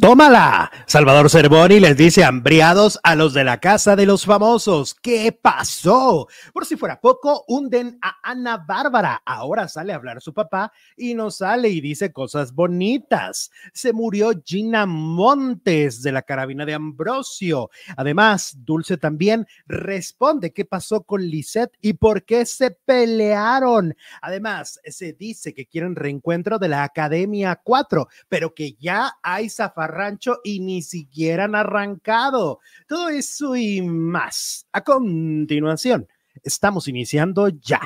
Tómala. Salvador Cervoni les dice hambriados a los de la casa de los famosos. ¿Qué pasó? Por si fuera poco, hunden a Ana Bárbara. Ahora sale a hablar su papá y no sale y dice cosas bonitas. Se murió Gina Montes de la carabina de Ambrosio. Además, Dulce también responde qué pasó con Lisette y por qué se pelearon. Además, se dice que quieren reencuentro de la Academia 4, pero que ya hay zafar rancho y ni siquiera han arrancado. Todo eso y más. A continuación, estamos iniciando ya.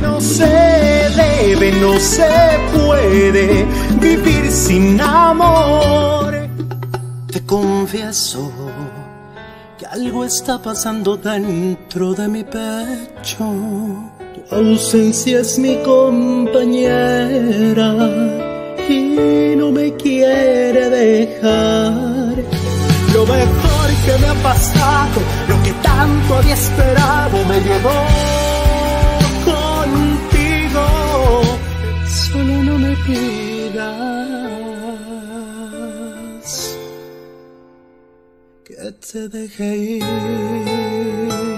No se debe, no se puede vivir sin amor. Te confieso que algo está pasando dentro de mi pecho. Tu ausencia es mi compañera y no me quiere dejar. Lo mejor que me ha pasado, lo que tanto había esperado, me llevó contigo. Solo no me pidas que te deje ir.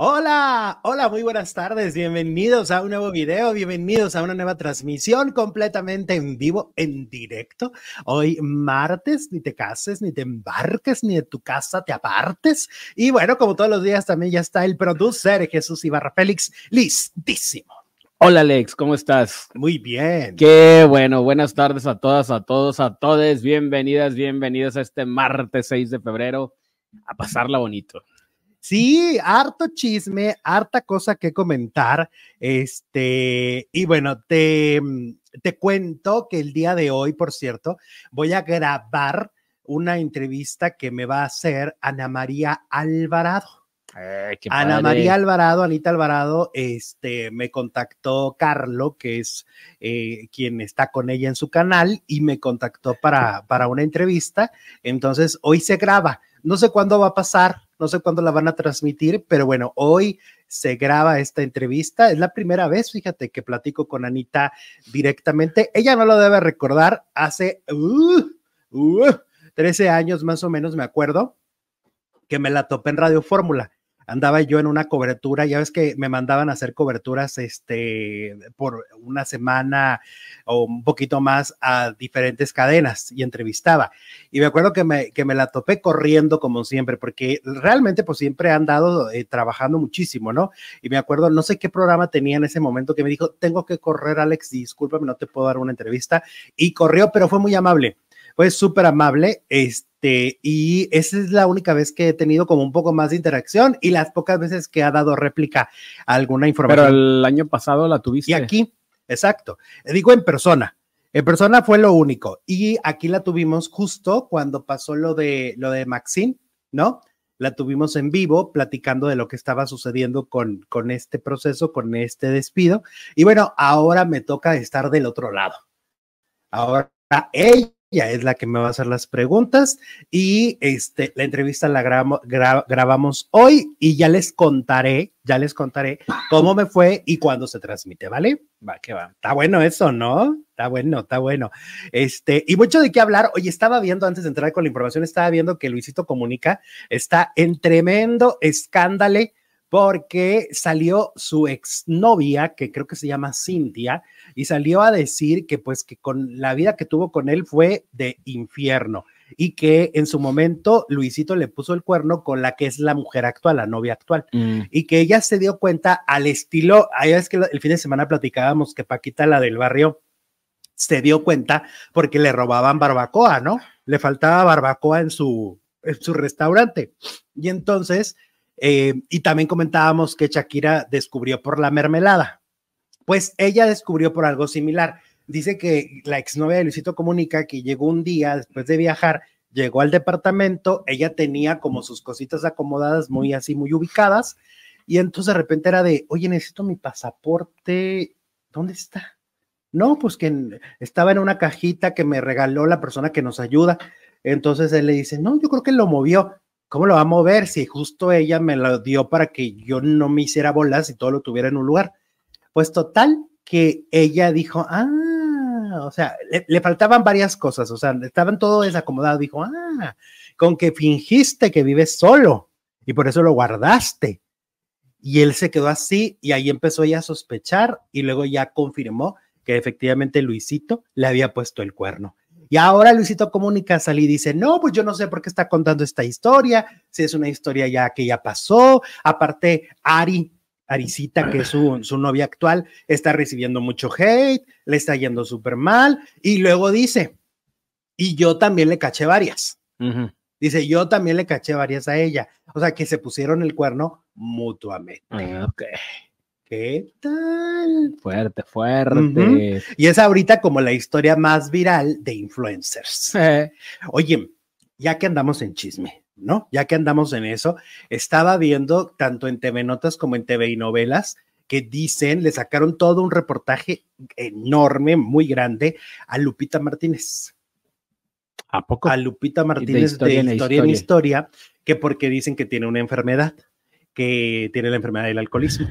Hola, hola, muy buenas tardes, bienvenidos a un nuevo video, bienvenidos a una nueva transmisión completamente en vivo, en directo. Hoy martes, ni te cases, ni te embarques, ni de tu casa te apartes. Y bueno, como todos los días también ya está el producer Jesús Ibarra Félix, listísimo. Hola Alex, ¿cómo estás? Muy bien. Qué bueno, buenas tardes a todas, a todos, a todes. Bienvenidas, bienvenidos a este martes 6 de febrero. A pasarla bonito. Sí, harto chisme, harta cosa que comentar. Este, y bueno, te, mm, te cuento que el día de hoy, por cierto, voy a grabar una entrevista que me va a hacer Ana María Alvarado. Ana María Alvarado, Anita Alvarado, este, me contactó Carlo, que es eh, quien está con ella en su canal, y me contactó para, para una entrevista. Entonces, hoy se graba. No sé cuándo va a pasar, no sé cuándo la van a transmitir, pero bueno, hoy se graba esta entrevista. Es la primera vez, fíjate, que platico con Anita directamente. Ella no lo debe recordar, hace 13 uh, uh, años más o menos, me acuerdo, que me la topé en Radio Fórmula andaba yo en una cobertura, ya ves que me mandaban a hacer coberturas este, por una semana o un poquito más a diferentes cadenas y entrevistaba. Y me acuerdo que me, que me la topé corriendo como siempre, porque realmente pues siempre he andado eh, trabajando muchísimo, ¿no? Y me acuerdo, no sé qué programa tenía en ese momento que me dijo, tengo que correr, Alex, discúlpame, no te puedo dar una entrevista. Y corrió, pero fue muy amable fue súper amable, este, y esa es la única vez que he tenido como un poco más de interacción y las pocas veces que ha dado réplica a alguna información. Pero el año pasado la tuviste. Y aquí, exacto, digo en persona. En persona fue lo único. Y aquí la tuvimos justo cuando pasó lo de lo de Maxine, ¿no? La tuvimos en vivo platicando de lo que estaba sucediendo con, con este proceso, con este despido. Y bueno, ahora me toca estar del otro lado. Ahora ella ella es la que me va a hacer las preguntas y este, la entrevista la grabamos hoy y ya les contaré, ya les contaré cómo me fue y cuándo se transmite, ¿vale? Va, que va. Está bueno eso, ¿no? Está bueno, está bueno. Este, y mucho de qué hablar. Hoy estaba viendo, antes de entrar con la información, estaba viendo que Luisito Comunica está en tremendo escándalo porque salió su exnovia, que creo que se llama Cintia, y salió a decir que pues que con la vida que tuvo con él fue de infierno y que en su momento Luisito le puso el cuerno con la que es la mujer actual, la novia actual, mm. y que ella se dio cuenta al estilo, ahí es que el fin de semana platicábamos que Paquita, la del barrio, se dio cuenta porque le robaban barbacoa, ¿no? Le faltaba barbacoa en su, en su restaurante. Y entonces eh, y también comentábamos que Shakira descubrió por la mermelada. Pues ella descubrió por algo similar. Dice que la exnovia de Luisito comunica que llegó un día después de viajar, llegó al departamento, ella tenía como sus cositas acomodadas muy así, muy ubicadas, y entonces de repente era de, oye, necesito mi pasaporte, ¿dónde está? No, pues que estaba en una cajita que me regaló la persona que nos ayuda. Entonces él le dice, no, yo creo que lo movió. ¿Cómo lo va a mover si justo ella me lo dio para que yo no me hiciera bolas y todo lo tuviera en un lugar? Pues total, que ella dijo, ah, o sea, le, le faltaban varias cosas, o sea, estaban todo desacomodado, dijo, ah, con que fingiste que vives solo y por eso lo guardaste. Y él se quedó así y ahí empezó ella a sospechar y luego ya confirmó que efectivamente Luisito le había puesto el cuerno. Y ahora Luisito Comunica sale y dice, no, pues yo no sé por qué está contando esta historia, si es una historia ya que ya pasó. Aparte, Ari, Arisita, que es su, su novia actual, está recibiendo mucho hate, le está yendo súper mal. Y luego dice, y yo también le caché varias. Dice, yo también le caché varias a ella. O sea, que se pusieron el cuerno mutuamente. Ok. ¿Qué tal? Fuerte, fuerte. Y es ahorita como la historia más viral de influencers. Eh, Oye, ya que andamos en chisme, ¿no? Ya que andamos en eso, estaba viendo tanto en TV Notas como en TV y novelas que dicen, le sacaron todo un reportaje enorme, muy grande a Lupita Martínez. ¿A poco? A Lupita Martínez de historia historia, en historia, que porque dicen que tiene una enfermedad, que tiene la enfermedad del alcoholismo.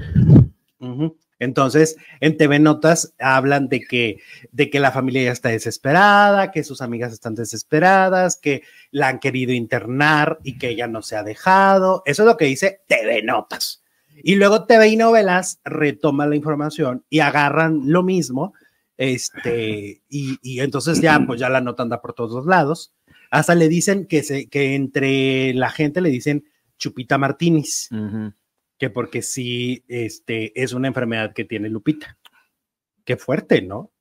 Entonces, en TV Notas hablan de que, de que la familia ya está desesperada, que sus amigas están desesperadas, que la han querido internar y que ella no se ha dejado. Eso es lo que dice TV Notas. Y luego TV y Novelas retoma la información y agarran lo mismo. Este, y, y entonces ya, pues ya la nota anda por todos lados. Hasta le dicen que, se, que entre la gente le dicen Chupita Martínez. Que porque sí este, es una enfermedad que tiene Lupita. Qué fuerte, ¿no?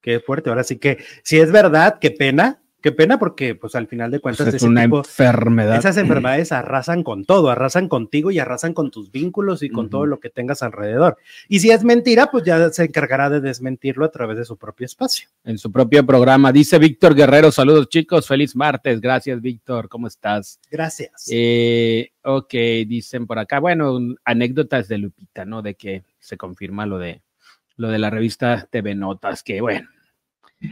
Qué fuerte. Ahora sí que, si es verdad, qué pena, qué pena porque pues al final de cuentas Pues es ese una tipo- enfermedad. esas enfermedades arrasan con todo, arrasan contigo y arrasan con tus vínculos y con todo lo que tengas alrededor. Y si es mentira, pues ya se encargará de desmentirlo a través de su propio espacio. en su propio programa. Dice Víctor Guerrero, saludos chicos, feliz martes. Gracias, Víctor, ¿cómo estás? Gracias. Eh, ok, dicen por acá, bueno, anécdotas de Lupita, ¿no? De que se confirma lo de lo de la revista TV Notas, que bueno.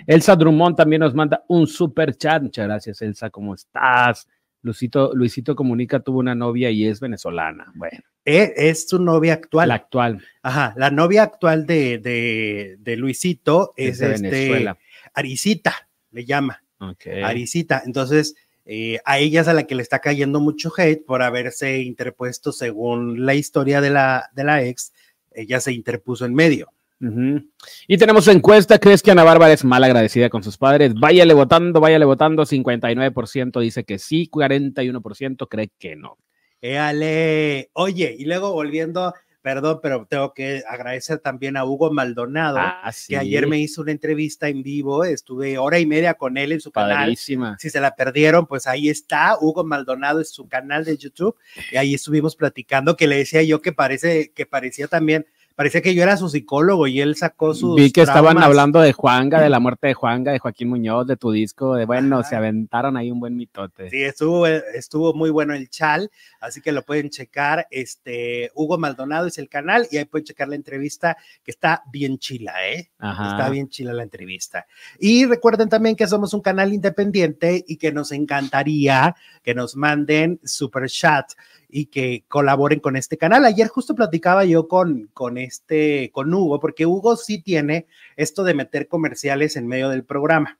Elsa Drummond también nos manda un super chat. Muchas gracias, Elsa, ¿cómo estás? Luisito, Luisito Comunica tuvo una novia y es venezolana. Bueno, Eh, es su novia actual. la actual Ajá, la novia actual de, de, de Luisito es es, de este, Venezuela. Arisita, le llama. Ok. Arisita. Entonces, eh, a ella es a la que le está cayendo mucho hate por haberse interpuesto según la historia de la, de la ex, ella se interpuso en medio. Ujú. Y tenemos encuesta, ¿crees que Ana Bárbara es mal agradecida con sus padres? Váyale votando, váyale votando, 59% dice que sí, 41% cree que no. Éale. Oye, y luego volviendo, perdón, pero tengo que agradecer también a Hugo Maldonado, Ah, sí, que ayer me hizo una entrevista en vivo, estuve hora y media con él en su canal. padrísima. Si se la perdieron, pues ahí está. Hugo Maldonado es su canal de YouTube y ahí estuvimos platicando que le decía yo que parece que parecía también, parecía que yo era su psicólogo y él sacó sus. Vi que estaban traumas. hablando de Juanga, de la muerte de Juanga, de Joaquín Muñoz, de tu disco, de bueno, se aventaron ahí un buen mitote. Sí, estuvo, estuvo muy bueno el chal, así que lo pueden checar. Este Hugo Maldonado es el canal y ahí pueden checar la entrevista que está bien chila, ¿eh? Ajá. Está bien chila la entrevista. Y recuerden también que somos un canal independiente y que nos encantaría que nos manden super chat y que colaboren con este canal. Ayer justo platicaba yo con, con este, con Hugo, porque Hugo sí tiene esto de meter comerciales en medio del programa.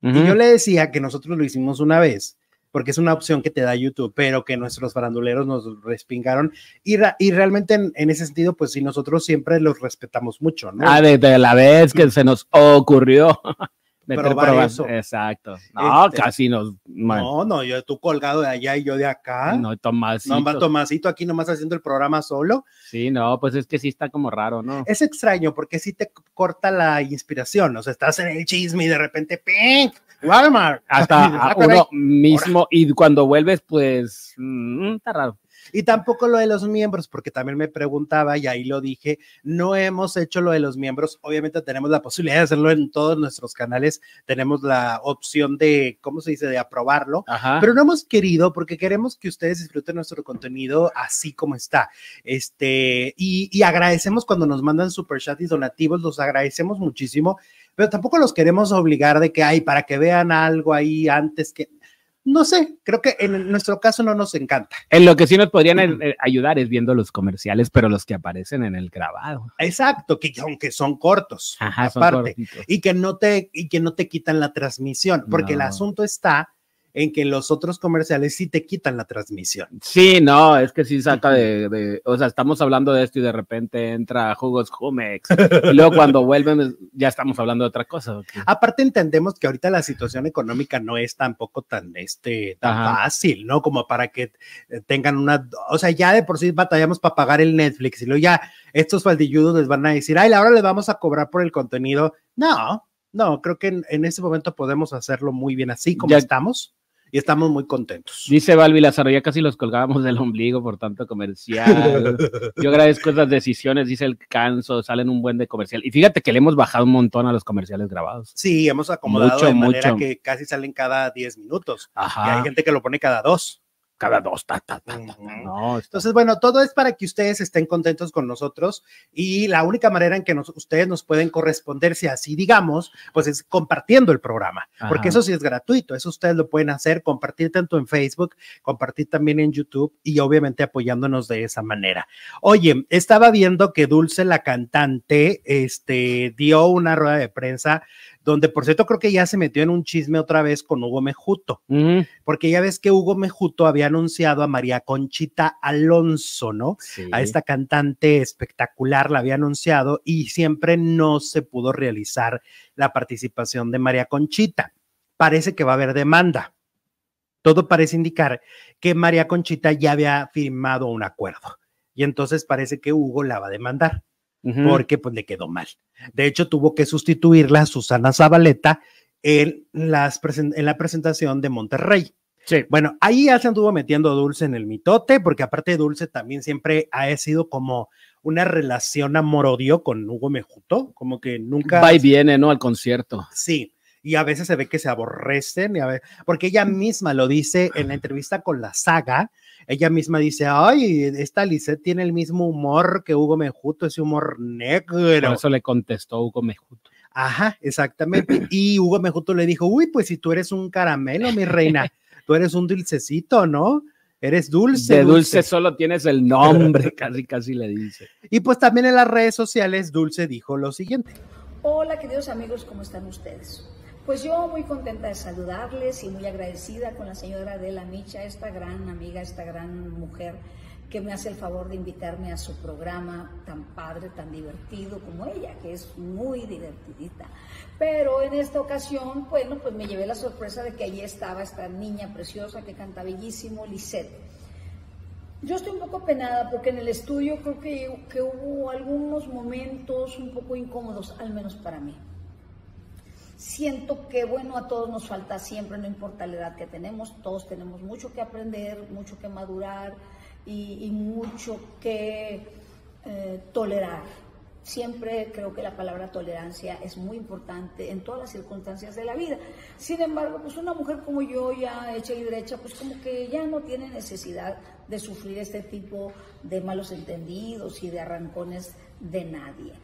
Y yo le decía que nosotros lo hicimos una vez, porque es una opción que te da YouTube, pero que nuestros faranduleros nos respingaron. Y, y realmente en, en ese sentido, pues sí, nosotros siempre los respetamos mucho, ¿no? Ah, desde la vez que se nos ocurrió meter eso. Exacto. No, Este, casi nos. man, no, no, yo tú colgado de allá y yo de acá. no, Tomás. No, Tomasito aquí nomás haciendo el programa solo. Sí, no, pues es que sí está como raro, ¿no? Es extraño porque sí te corta la inspiración. O sea, estás en el chisme y de repente, ¡ping! Walmart. Hasta Ah, a caray. uno mismo, y cuando vuelves, pues mm, está raro. Y tampoco lo de los miembros, porque también me preguntaba y ahí lo dije, no hemos hecho lo de los miembros. Obviamente tenemos la posibilidad de hacerlo en todos nuestros canales, tenemos la opción de, ¿cómo se dice?, de aprobarlo, Ajá. pero no hemos querido porque queremos que ustedes disfruten nuestro contenido así como está. Este, y, y agradecemos cuando nos mandan super chat y donativos, los agradecemos muchísimo, pero tampoco los queremos obligar de que hay para que vean algo ahí antes que no sé, creo que en nuestro caso no nos encanta. En lo que sí nos podrían eh, ayudar es viendo los comerciales, pero los que aparecen en el grabado. Exacto, que aunque son cortos, aparte, y que no te y que no te quitan la transmisión, porque el asunto está en que los otros comerciales sí te quitan la transmisión. Sí, no, es que sí saca de, o sea, estamos hablando de esto y de repente entra Jugos Jumex y luego cuando vuelven ya estamos hablando de otra cosa. Aparte entendemos que ahorita la situación económica no es tampoco tan, este, tan fácil, ¿no? Como para que eh, tengan una, o sea, ya de por sí batallamos para pagar el Netflix y luego ya estos faldilludos les van a decir, ay, ahora les vamos a cobrar por el contenido. No, no, creo que en, en este momento podemos hacerlo muy bien así como estamos y estamos muy contentos. Dice Balbi Lázaro, ya casi los colgábamos del ombligo por tanto comercial. Yo agradezco esas decisiones, dice el canso, salen un buen de comercial. Y fíjate que le hemos bajado un montón a los comerciales grabados. Sí, hemos acomodado de manera que casi salen cada 10 minutos. Ajá. Y hay gente que lo pone cada dos cada dos. no, Entonces, bueno, todo es para que ustedes estén contentos con nosotros y la única manera en que ustedes nos pueden corresponder, si así digamos, pues es compartiendo el programa, porque eso sí es gratuito, eso ustedes lo pueden hacer, compartir tanto en Facebook, compartir también en YouTube y obviamente apoyándonos de esa manera. Oye, estaba viendo que Dulce, la cantante, este, dio una rueda de prensa donde por cierto creo que ya se metió en un chisme otra vez con Hugo Mejuto, porque ya ves que Hugo Mejuto había anunciado a María Conchita Alonso, ¿no? A esta cantante espectacular la había anunciado y siempre no se pudo realizar la participación de María Conchita. Parece que va a haber demanda. Todo parece indicar que María Conchita ya había firmado un acuerdo y entonces parece que Hugo la va a demandar porque pues le quedó mal. De hecho, tuvo que sustituirla a Susana Zabaleta en, las en la presentación de Monterrey. Sí. Bueno, ahí ya se anduvo metiendo Dulce en el mitote, porque aparte Dulce también siempre ha sido como una relación amor-odio con Hugo Mejuto, como que nunca... Va y viene, ¿no? Al concierto. Sí, y a veces se ve que se aborrecen, y a porque ella misma lo dice en la entrevista con la saga, ella misma dice, ay, esta Lisette tiene el mismo humor que Hugo Mejuto, ese humor negro. Por eso le contestó Hugo Mejuto. Ajá, exactamente. Y Hugo Mejuto le dijo, uy, pues si tú eres un caramelo, mi reina, tú eres un dulcecito, ¿no? Eres dulce. De dulce, solo tienes el nombre, casi, casi le dice. Y pues también en las redes sociales, Dulce dijo lo siguiente. Hola, queridos amigos, ¿cómo están ustedes? Pues yo muy contenta de saludarles y muy agradecida con la señora Adela Micha, esta gran amiga, esta gran mujer que me hace el favor de invitarme a su programa tan padre, tan divertido como ella, que es muy divertidita. Pero en esta ocasión, bueno, pues me llevé la sorpresa de que allí estaba esta niña preciosa que canta bellísimo, Lisette. Yo estoy un poco penada porque en el estudio creo que, que hubo algunos momentos un poco incómodos, al menos para mí. Siento que, bueno, a todos nos falta siempre, no importa la edad que tenemos, todos tenemos mucho que aprender, mucho que madurar y, mucho que eh, tolerar. Siempre creo que la palabra tolerancia es muy importante en todas las circunstancias de la vida. Sin embargo, pues una mujer como yo, ya hecha y derecha, pues como que ya no tiene necesidad de sufrir este tipo de malos entendidos y de arrancones de nadie.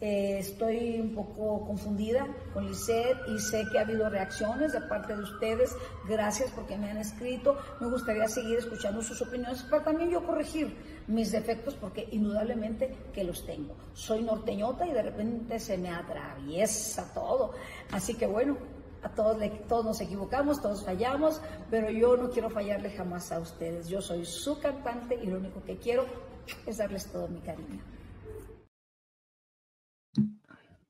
Eh, estoy un poco confundida con Lisette y sé que ha habido reacciones de parte de ustedes. Gracias porque me han escrito. Me gustaría seguir escuchando sus opiniones para también yo corregir mis defectos porque indudablemente que los tengo. Soy norteñota y de repente se me atraviesa todo. Así que bueno, a todos, todos nos equivocamos, todos fallamos, pero yo no quiero fallarle jamás a ustedes. Yo soy su cantante y lo único que quiero es darles todo mi cariño.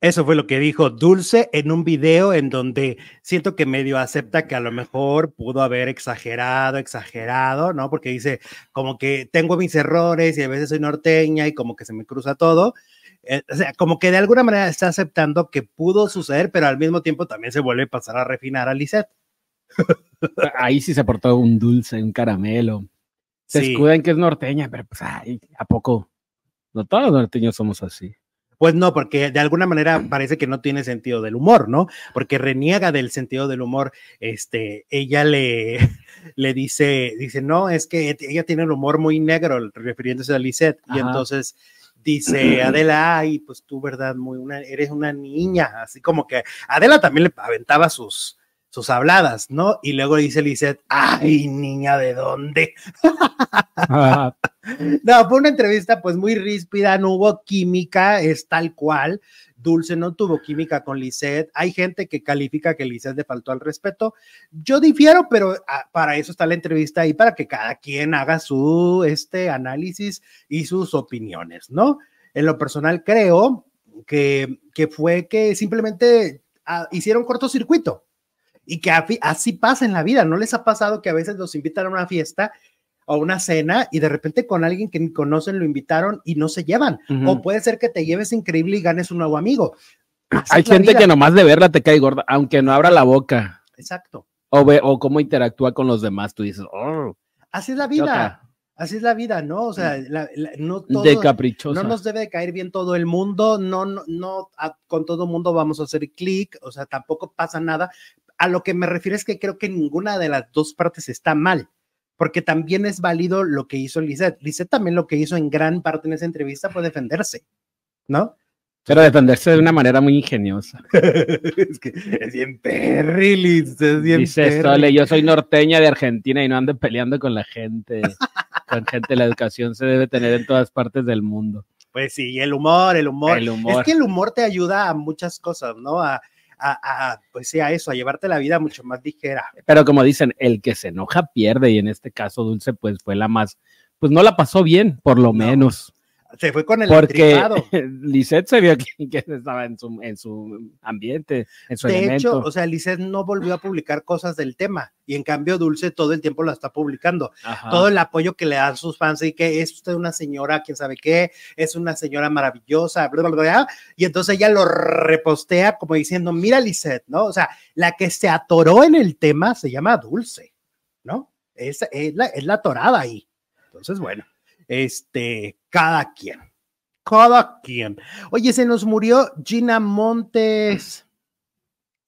Eso fue lo que dijo Dulce en un video en donde siento que medio acepta que a lo mejor pudo haber exagerado, exagerado, ¿no? Porque dice como que tengo mis errores y a veces soy norteña y como que se me cruza todo. Eh, o sea, como que de alguna manera está aceptando que pudo suceder, pero al mismo tiempo también se vuelve a pasar a refinar a Lisette. Ahí sí se portó un dulce, un caramelo. Se escudan que es norteña, pero pues, ay, ¿a poco? No todos los norteños somos así. Pues no, porque de alguna manera parece que no tiene sentido del humor, ¿no? Porque reniega del sentido del humor. Este, ella le, le dice, dice, no, es que ella tiene el humor muy negro, refiriéndose a Lisette. Y entonces dice Adela, ay, pues tú, ¿verdad? Muy una, eres una niña, así como que Adela también le aventaba sus, tus habladas, ¿no? Y luego dice Lizeth, ay, niña, ¿de dónde? no, fue una entrevista pues muy ríspida, no hubo química, es tal cual. Dulce no tuvo química con Lisette. Hay gente que califica que Lisette le faltó al respeto. Yo difiero, pero ah, para eso está la entrevista y para que cada quien haga su este análisis y sus opiniones, ¿no? En lo personal creo que, que fue que simplemente ah, hicieron cortocircuito y que así pasa en la vida. ¿No les ha pasado que a veces los invitan a una fiesta o una cena y de repente con alguien que ni conocen lo invitaron y no se llevan? O puede ser que te lleves increíble y ganes un nuevo amigo. Hay gente que nomás de verla te cae gorda, aunque no abra la boca. Exacto. O, ve, o cómo interactúa con los demás, tú dices, oh. Así es la vida. Así es la vida, ¿no? O sea, no todo, de caprichosa. No nos debe de caer bien todo el mundo, no, no, no con todo el mundo vamos a hacer clic, o sea, tampoco pasa nada, a lo que me refiero es que creo que ninguna de las dos partes está mal, porque también es válido lo que hizo Lisette. Lisette también lo que hizo en gran parte en esa entrevista fue defenderse, ¿no? Pero defenderse de una manera muy ingeniosa. es que es bien perri, Lisette, bien Dice Sole, yo soy norteña de Argentina y no ando peleando con la gente. con gente, la educación se debe tener en todas partes del mundo. Pues sí, el humor, el humor. El humor. Es que el humor te ayuda a muchas cosas, ¿no? A, a, pues sea eso, a llevarte la vida mucho más ligera. Pero como dicen, el que se enoja pierde y en este caso Dulce pues fue la más, pues no la pasó bien, por lo menos se fue con el Porque Lisette se vio que, estaba en su, en su ambiente, en su de hecho, o sea, Lisette no volvió a publicar cosas del tema y en cambio Dulce todo el tiempo la está publicando. Todo el apoyo que le dan sus fans y que es usted una señora, quién sabe qué, es una señora maravillosa, bla, bla, bla, y entonces ella lo repostea como diciendo, mira Lisette, ¿no? O sea, la que se atoró en el tema se llama Dulce, ¿no? Es, es, la, es la atorada ahí. Entonces, bueno este, cada quien, cada quien. Oye, se nos murió Gina Montes.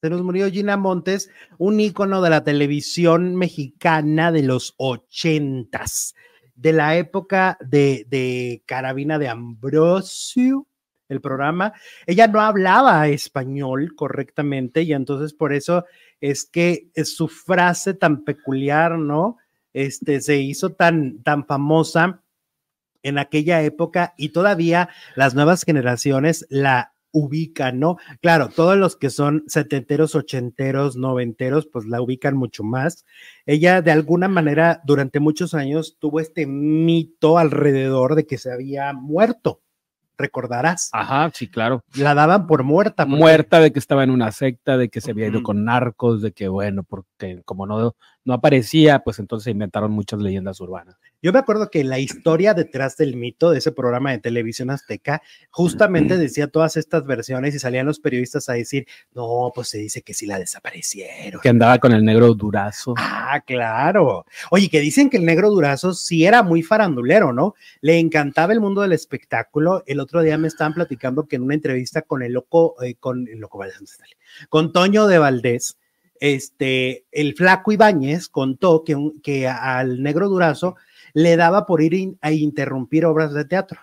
Se nos murió Gina Montes, un ícono de la televisión mexicana de los ochentas, de la época de, de Carabina de Ambrosio, el programa. Ella no hablaba español correctamente y entonces por eso es que es su frase tan peculiar, ¿no? Este se hizo tan, tan famosa en aquella época y todavía las nuevas generaciones la ubican, ¿no? Claro, todos los que son setenteros, ochenteros, noventeros, pues la ubican mucho más. Ella de alguna manera durante muchos años tuvo este mito alrededor de que se había muerto recordarás. Ajá, sí, claro. La daban por muerta. Muerta de que estaba en una secta, de que se había ido con narcos, de que bueno, porque como no, no aparecía, pues entonces inventaron muchas leyendas urbanas. Yo me acuerdo que la historia detrás del mito de ese programa de televisión azteca justamente decía todas estas versiones y salían los periodistas a decir, no, pues se dice que sí la desaparecieron. Que andaba con el negro durazo. Ah, claro. Oye, que dicen que el negro durazo sí era muy farandulero, ¿no? Le encantaba el mundo del espectáculo. El otro día me estaban platicando que en una entrevista con el loco, eh, con el loco con Toño de Valdés, este, el flaco Ibáñez contó que, que al negro Durazo le daba por ir a interrumpir obras de teatro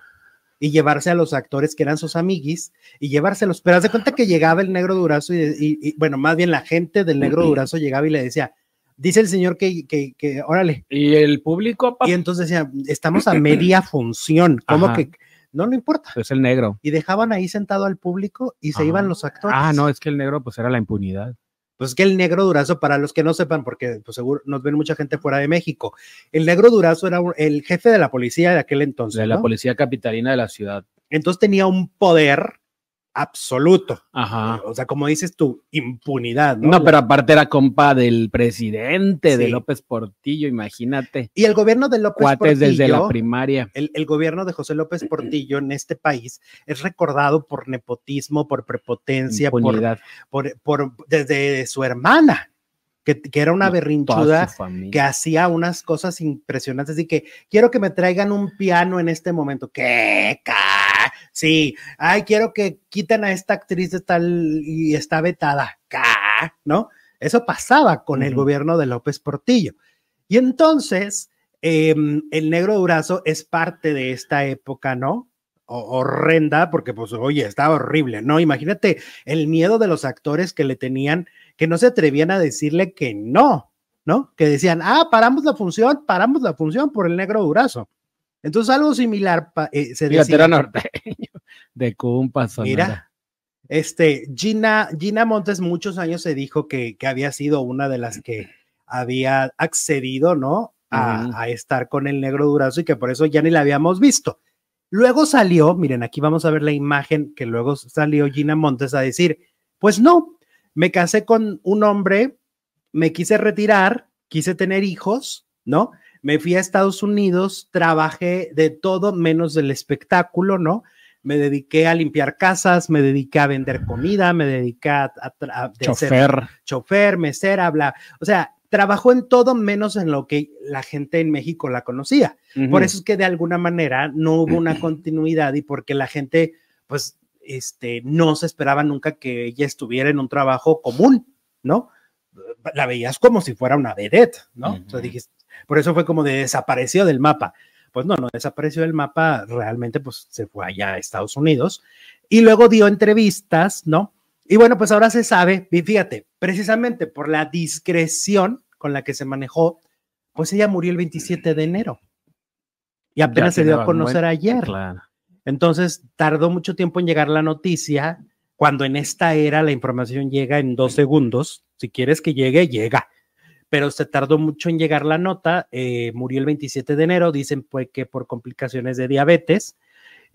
y llevarse a los actores que eran sus amiguis y llevárselos. Pero haz de cuenta que llegaba el negro Durazo y, bueno, más bien la gente del negro Durazo llegaba y le decía, dice el señor que, que, que, órale. Y el público. Y entonces decía, estamos a media función, ¿cómo que? No, no importa. Es el negro. Y dejaban ahí sentado al público y se iban los actores. Ah, no, es que el negro pues era la impunidad. Pues que el negro durazo, para los que no sepan, porque pues seguro nos ven mucha gente fuera de México, el negro durazo era el jefe de la policía de aquel entonces. De la policía capitalina de la ciudad. Entonces tenía un poder absoluto. Ajá. O sea, como dices tú, impunidad, ¿no? No, pero aparte era compa del presidente de López Portillo, imagínate. Y el gobierno de López Cuates desde la primaria. El, el, gobierno de José López Portillo en este país es recordado por nepotismo, por prepotencia, por, por, por, desde su hermana que, era una berrinchuda que hacía unas cosas impresionantes y que quiero que me traigan un piano en este momento. ¿Qué? Sí, ay, quiero que quiten a esta actriz de tal y está vetada. ¿No? Eso pasaba con el gobierno de López Portillo. Y entonces, em, el negro Durazo es parte de esta época, ¿no? horrenda, porque pues, oye, estaba horrible, ¿no? Imagínate el miedo de los actores que le tenían, que no se atrevían a decirle que no, ¿no? Que decían, ah, paramos la función, paramos la función por el negro durazo. Entonces algo similar eh, se decía. norteño, de Cumpas. Mira, este, Gina, Gina Montes muchos años se dijo que, que había sido una de las que había accedido, ¿no? A, a, estar con el negro durazo y que por eso ya ni la habíamos visto. Luego salió, miren, aquí vamos a ver la imagen que luego salió Gina Montes a decir, pues no, me casé con un hombre, me quise retirar, quise tener hijos, ¿no? Me fui a Estados Unidos, trabajé de todo menos del espectáculo, ¿no? Me dediqué a limpiar casas, me dediqué a vender comida, me dediqué a, chofer, chofer, mesera, bla. O sea, trabajó en todo menos en lo que la gente en México la conocía. Por eso es que de alguna manera no hubo una continuidad y porque la gente, pues, este, no se esperaba nunca que ella estuviera en un trabajo común, ¿no? La veías como si fuera una vedette, ¿no? Por eso fue como de desapareció del mapa. Pues no, no desapareció del mapa, realmente pues se fue allá a Estados Unidos y luego dio entrevistas, ¿no? Y bueno, pues ahora se sabe, fíjate, precisamente por la discreción con la que se manejó, pues ella murió el 27 de enero. Y apenas se dio a conocer ayer. Entonces tardó mucho tiempo en llegar la noticia, cuando en esta era la información llega en dos segundos. Si quieres que llegue, llega. Pero se tardó mucho en llegar la nota. Eh, murió el 27 de enero. Dicen pues, que por complicaciones de diabetes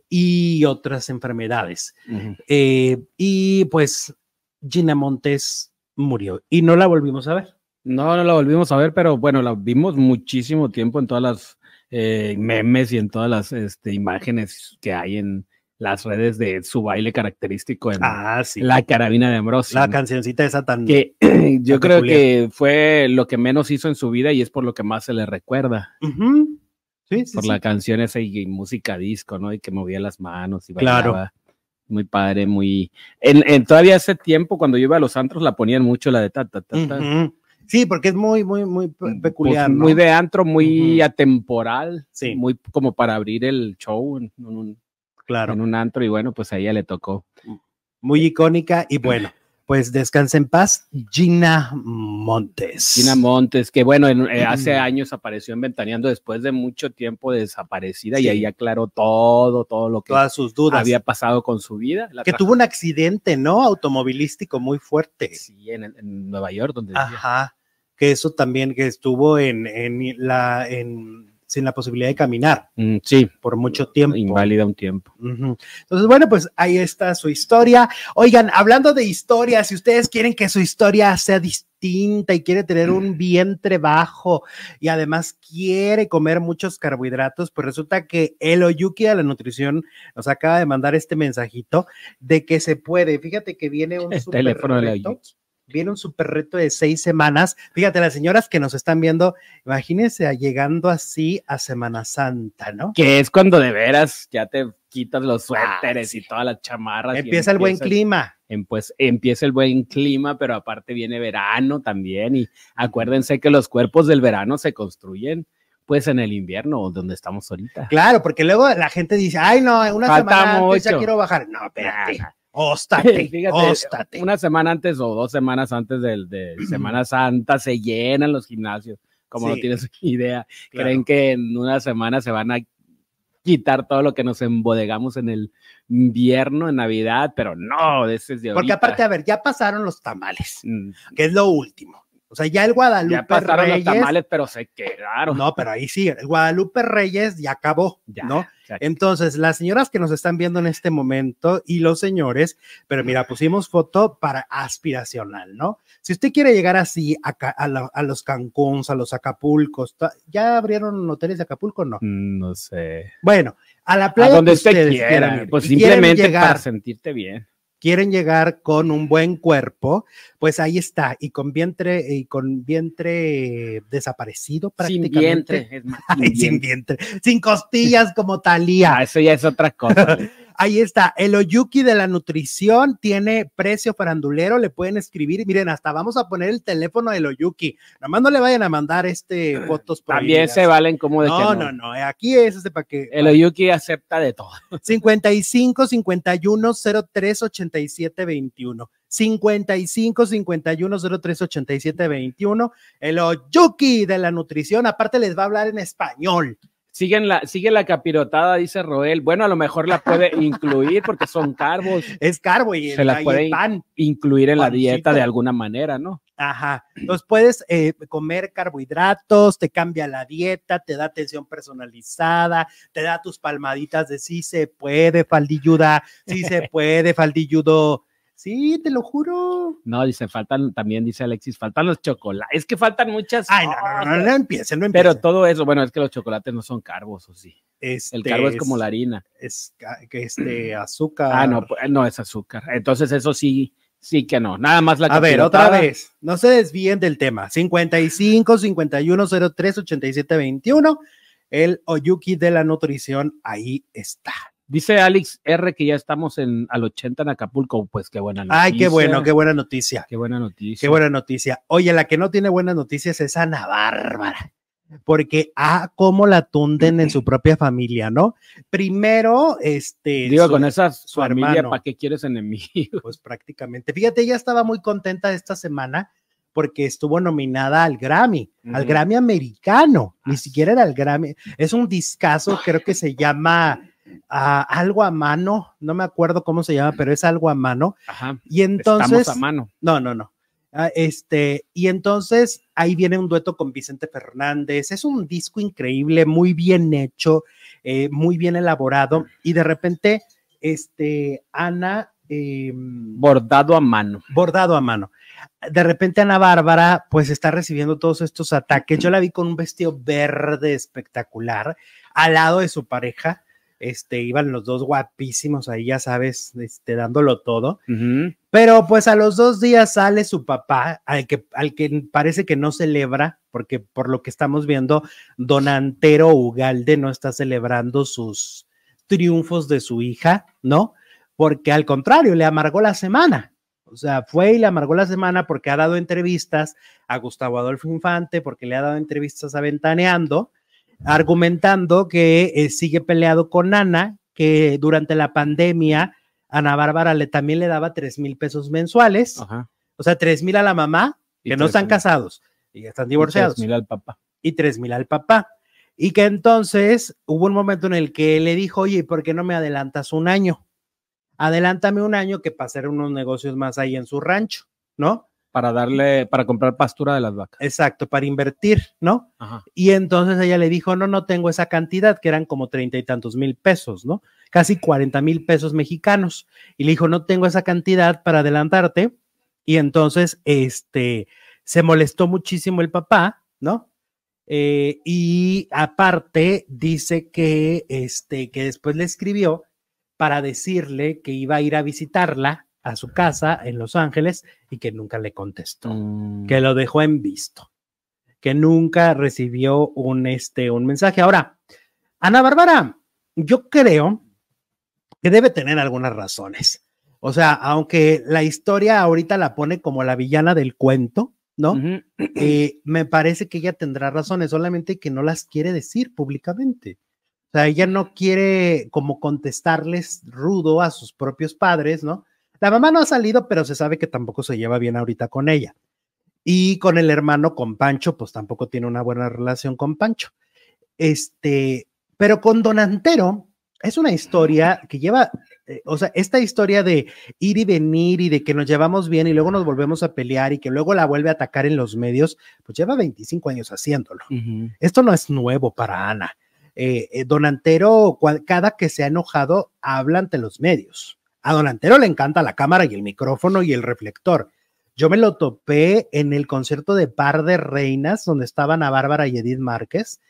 y otras enfermedades. Eh, y pues Gina Montes murió y no la volvimos a ver. No, no la volvimos a ver, pero bueno, la vimos muchísimo tiempo en todas las eh, memes y en todas las este, imágenes que hay en las redes de su baile característico en ah, la carabina de Ambrosio. La cancioncita esa tan. Que yo creo que fue lo que menos hizo en su vida y es por lo que más se le recuerda por la canción esa y, música disco, ¿no? Y que movía las manos y bailaba. Claro. Muy padre, muy... En, todavía hace tiempo, cuando yo iba a los antros, la ponían mucho la de ta, ta, ta, Sí, porque es muy, muy, muy pues, peculiar. Muy de antro, muy atemporal. Sí. Muy como para abrir el show en, un, claro. en un antro. Y bueno, pues a ella le tocó. Muy icónica y bueno pues descansa en paz, Gina Montes. Gina Montes, que bueno, eh, hace años apareció en Ventaneando después de mucho tiempo desaparecida y ahí aclaró todo, todo lo que Todas sus dudas. había pasado con su vida. que tuvo un accidente, ¿no? Automovilístico muy fuerte. Sí, en, Nueva York, donde. Ajá, que eso también que estuvo en, en la, en sin la posibilidad de caminar. Mm, sí. Por mucho tiempo. Inválida un tiempo. Entonces, bueno, pues ahí está su historia. Oigan, hablando de historia, si ustedes quieren que su historia sea distinta y quiere tener un vientre bajo y además quiere comer muchos carbohidratos, pues resulta que el Oyuki de la nutrición nos acaba de mandar este mensajito de que se puede. Fíjate que viene un el teléfono de la viene un super reto de seis semanas. Fíjate, las señoras que nos están viendo, imagínense llegando así a Semana Santa, ¿no? Que es cuando de veras ya te quitas los suéteres y todas las chamarras. Empieza el buen clima. pues empieza el buen clima, pero aparte viene verano también. Y acuérdense que los cuerpos del verano se construyen pues en el invierno donde estamos ahorita. Claro, porque luego la gente dice, ay no, una semana antes ya quiero bajar. No, espérate. Óstate, Fíjate, Una semana antes o dos semanas antes de, de Semana Santa se llenan los gimnasios, como no tienes idea. Creen que en una semana se van a quitar todo lo que nos embodegamos en el invierno, en Navidad, pero no, ese es de Porque aparte, a ver, ya pasaron los tamales, mm. que es lo último. O sea, ya el Guadalupe ya pasaron Reyes. Los tamales, pero se quedaron. No, pero ahí sí, el Guadalupe Reyes ya acabó, ¿no? Entonces, las señoras que nos están viendo en este momento y los señores, pero mira, pusimos foto para aspiracional, ¿no? Si usted quiere llegar así a, a, los Cancuns, a los Acapulcos, ¿ya abrieron hoteles de Acapulco o no? Mm, no sé. Bueno, a la playa. A donde usted quiera, pues simplemente para sentirte bien quieren llegar con un buen cuerpo, pues ahí está, y con vientre, y con vientre desaparecido prácticamente. Sin vientre, sin vientre, sin costillas como Talía. Ah, eso ya es otra cosa. Ahí está, el Oyuki de la nutrición tiene precio farandulero, le pueden escribir, miren, hasta vamos a poner el teléfono del Oyuki, nomás no le vayan a mandar este fotos También se valen como de no, que no. no, no, aquí es este para que El Oyuki acepta de todo. 55 51 03 87 21. 55 51 03 87 21. El Oyuki de la nutrición, aparte les va a hablar en español. Siguen la, sigue la capirotada, dice Roel. Bueno, a lo mejor la puede incluir porque son carbos. Es carbo y Se ahí puede el pan. Incluir en la dieta de alguna manera, ¿no? Ajá. Entonces puedes eh, comer carbohidratos, te cambia la dieta, te da atención personalizada, te da tus palmaditas de sí se puede, faldilluda, sí se puede, faldilludo. Sí, te lo juro. No, dice, faltan, también dice Alexis, faltan los chocolates. Es que faltan muchas. Ay, no, no, no, no, no empiecen, no empiecen. Pero todo eso, bueno, es que los chocolates no son carbos, o sí. Este El carbo es como la harina. Es que este azúcar. Ah, no, pues, no es azúcar. Entonces, eso sí, sí que no. Nada más la A ver, otra vez, no se desvíen del tema. 55 51 03 87 21. El Oyuki de la nutrición, ahí está. Dice Alex R que ya estamos en, al 80 en Acapulco. Pues qué buena noticia. Ay, qué bueno, qué buena noticia. Qué buena noticia. Qué buena noticia. Oye, la que no tiene buenas noticias es Ana Bárbara. Porque, ah, cómo la tunden en su propia familia, ¿no? Primero, este. Digo, su- con esa su familia. ¿para qué quieres enemigos? Pues prácticamente. Fíjate, ella estaba muy contenta esta semana porque estuvo nominada al Grammy, al. Grammy americano, ni siquiera era el Grammy. Es un discazo, creo que se llama ah, algo a mano, no me acuerdo cómo se llama, pero es algo a mano. Ajá. Y entonces, Estamos a mano. no, no, no. Ah, este, y entonces ahí viene un dueto con Vicente Fernández. Es un disco increíble, muy bien hecho, eh, muy bien elaborado. Y de repente, este, Ana, em, Bordado a mano. bordado a mano. De repente Ana Bárbara pues está recibiendo todos estos ataques. Yo la vi con un vestido verde espectacular al lado de su pareja. Este, iban los dos guapísimos ahí, ya sabes, este, dándolo todo. Pero pues a los dos días sale su papá, al que, al que parece que no celebra, porque por lo que estamos viendo, don Antero Ugalde no está celebrando sus triunfos de su hija, ¿no? Porque al contrario, le amargó la semana. O sea, fue y le amargó la semana porque ha dado entrevistas a Gustavo Adolfo Infante, porque le ha dado entrevistas a Ventaneando, argumentando que eh, sigue peleado con Ana, que durante la pandemia Ana Bárbara le, también le daba tres mil pesos mensuales, Ajá. o sea, tres mil a la mamá, Y que no tres están mil. casados y están divorciados, Mira al papá. y tres mil al papá. Y que entonces hubo un momento en el que le dijo, oye, ¿por qué no me adelantas un año? Adelántame un año que hacer unos negocios más ahí en su rancho, ¿no? Para darle, para comprar pastura de las vacas. Exacto, para invertir, ¿no? Ajá. Y entonces ella le dijo, no, no tengo esa cantidad, que eran como treinta y tantos mil pesos, ¿no? Casi cuarenta mil pesos mexicanos. Y le dijo, no tengo esa cantidad para adelantarte. Y entonces, este, se molestó muchísimo el papá, ¿no? Eh, y aparte dice que, este, que después le escribió para decirle que iba a ir a visitarla a su casa en Los Ángeles y que nunca le contestó Mm. que lo dejó en visto, que nunca recibió un, este, un mensaje. Ahora, Ana Bárbara, yo creo que debe tener algunas razones. O sea, aunque la historia ahorita la pone como la villana del cuento, ¿no? Eh, me parece que ella tendrá razones, solamente que no las quiere decir públicamente. O sea, ella no quiere como contestarles rudo a sus propios padres, ¿no? La mamá no ha salido, pero se sabe que tampoco se lleva bien ahorita con ella. Y con el hermano, con Pancho, pues tampoco tiene una buena relación con Pancho. Este, pero con Don Antero es una historia que lleva, eh, o sea, esta historia de ir y venir y de que nos llevamos bien y luego nos volvemos a pelear y que luego la vuelve a atacar en los medios, pues lleva 25 años haciéndolo. Esto no es nuevo para Ana. Eh, eh, Don Antero, cua- cada que se ha enojado, habla ante los medios. A Don Antero le encanta la cámara y el micrófono y el reflector. Yo me lo topé en el concierto de Par de Reinas, donde estaban a Bárbara y Edith Márquez,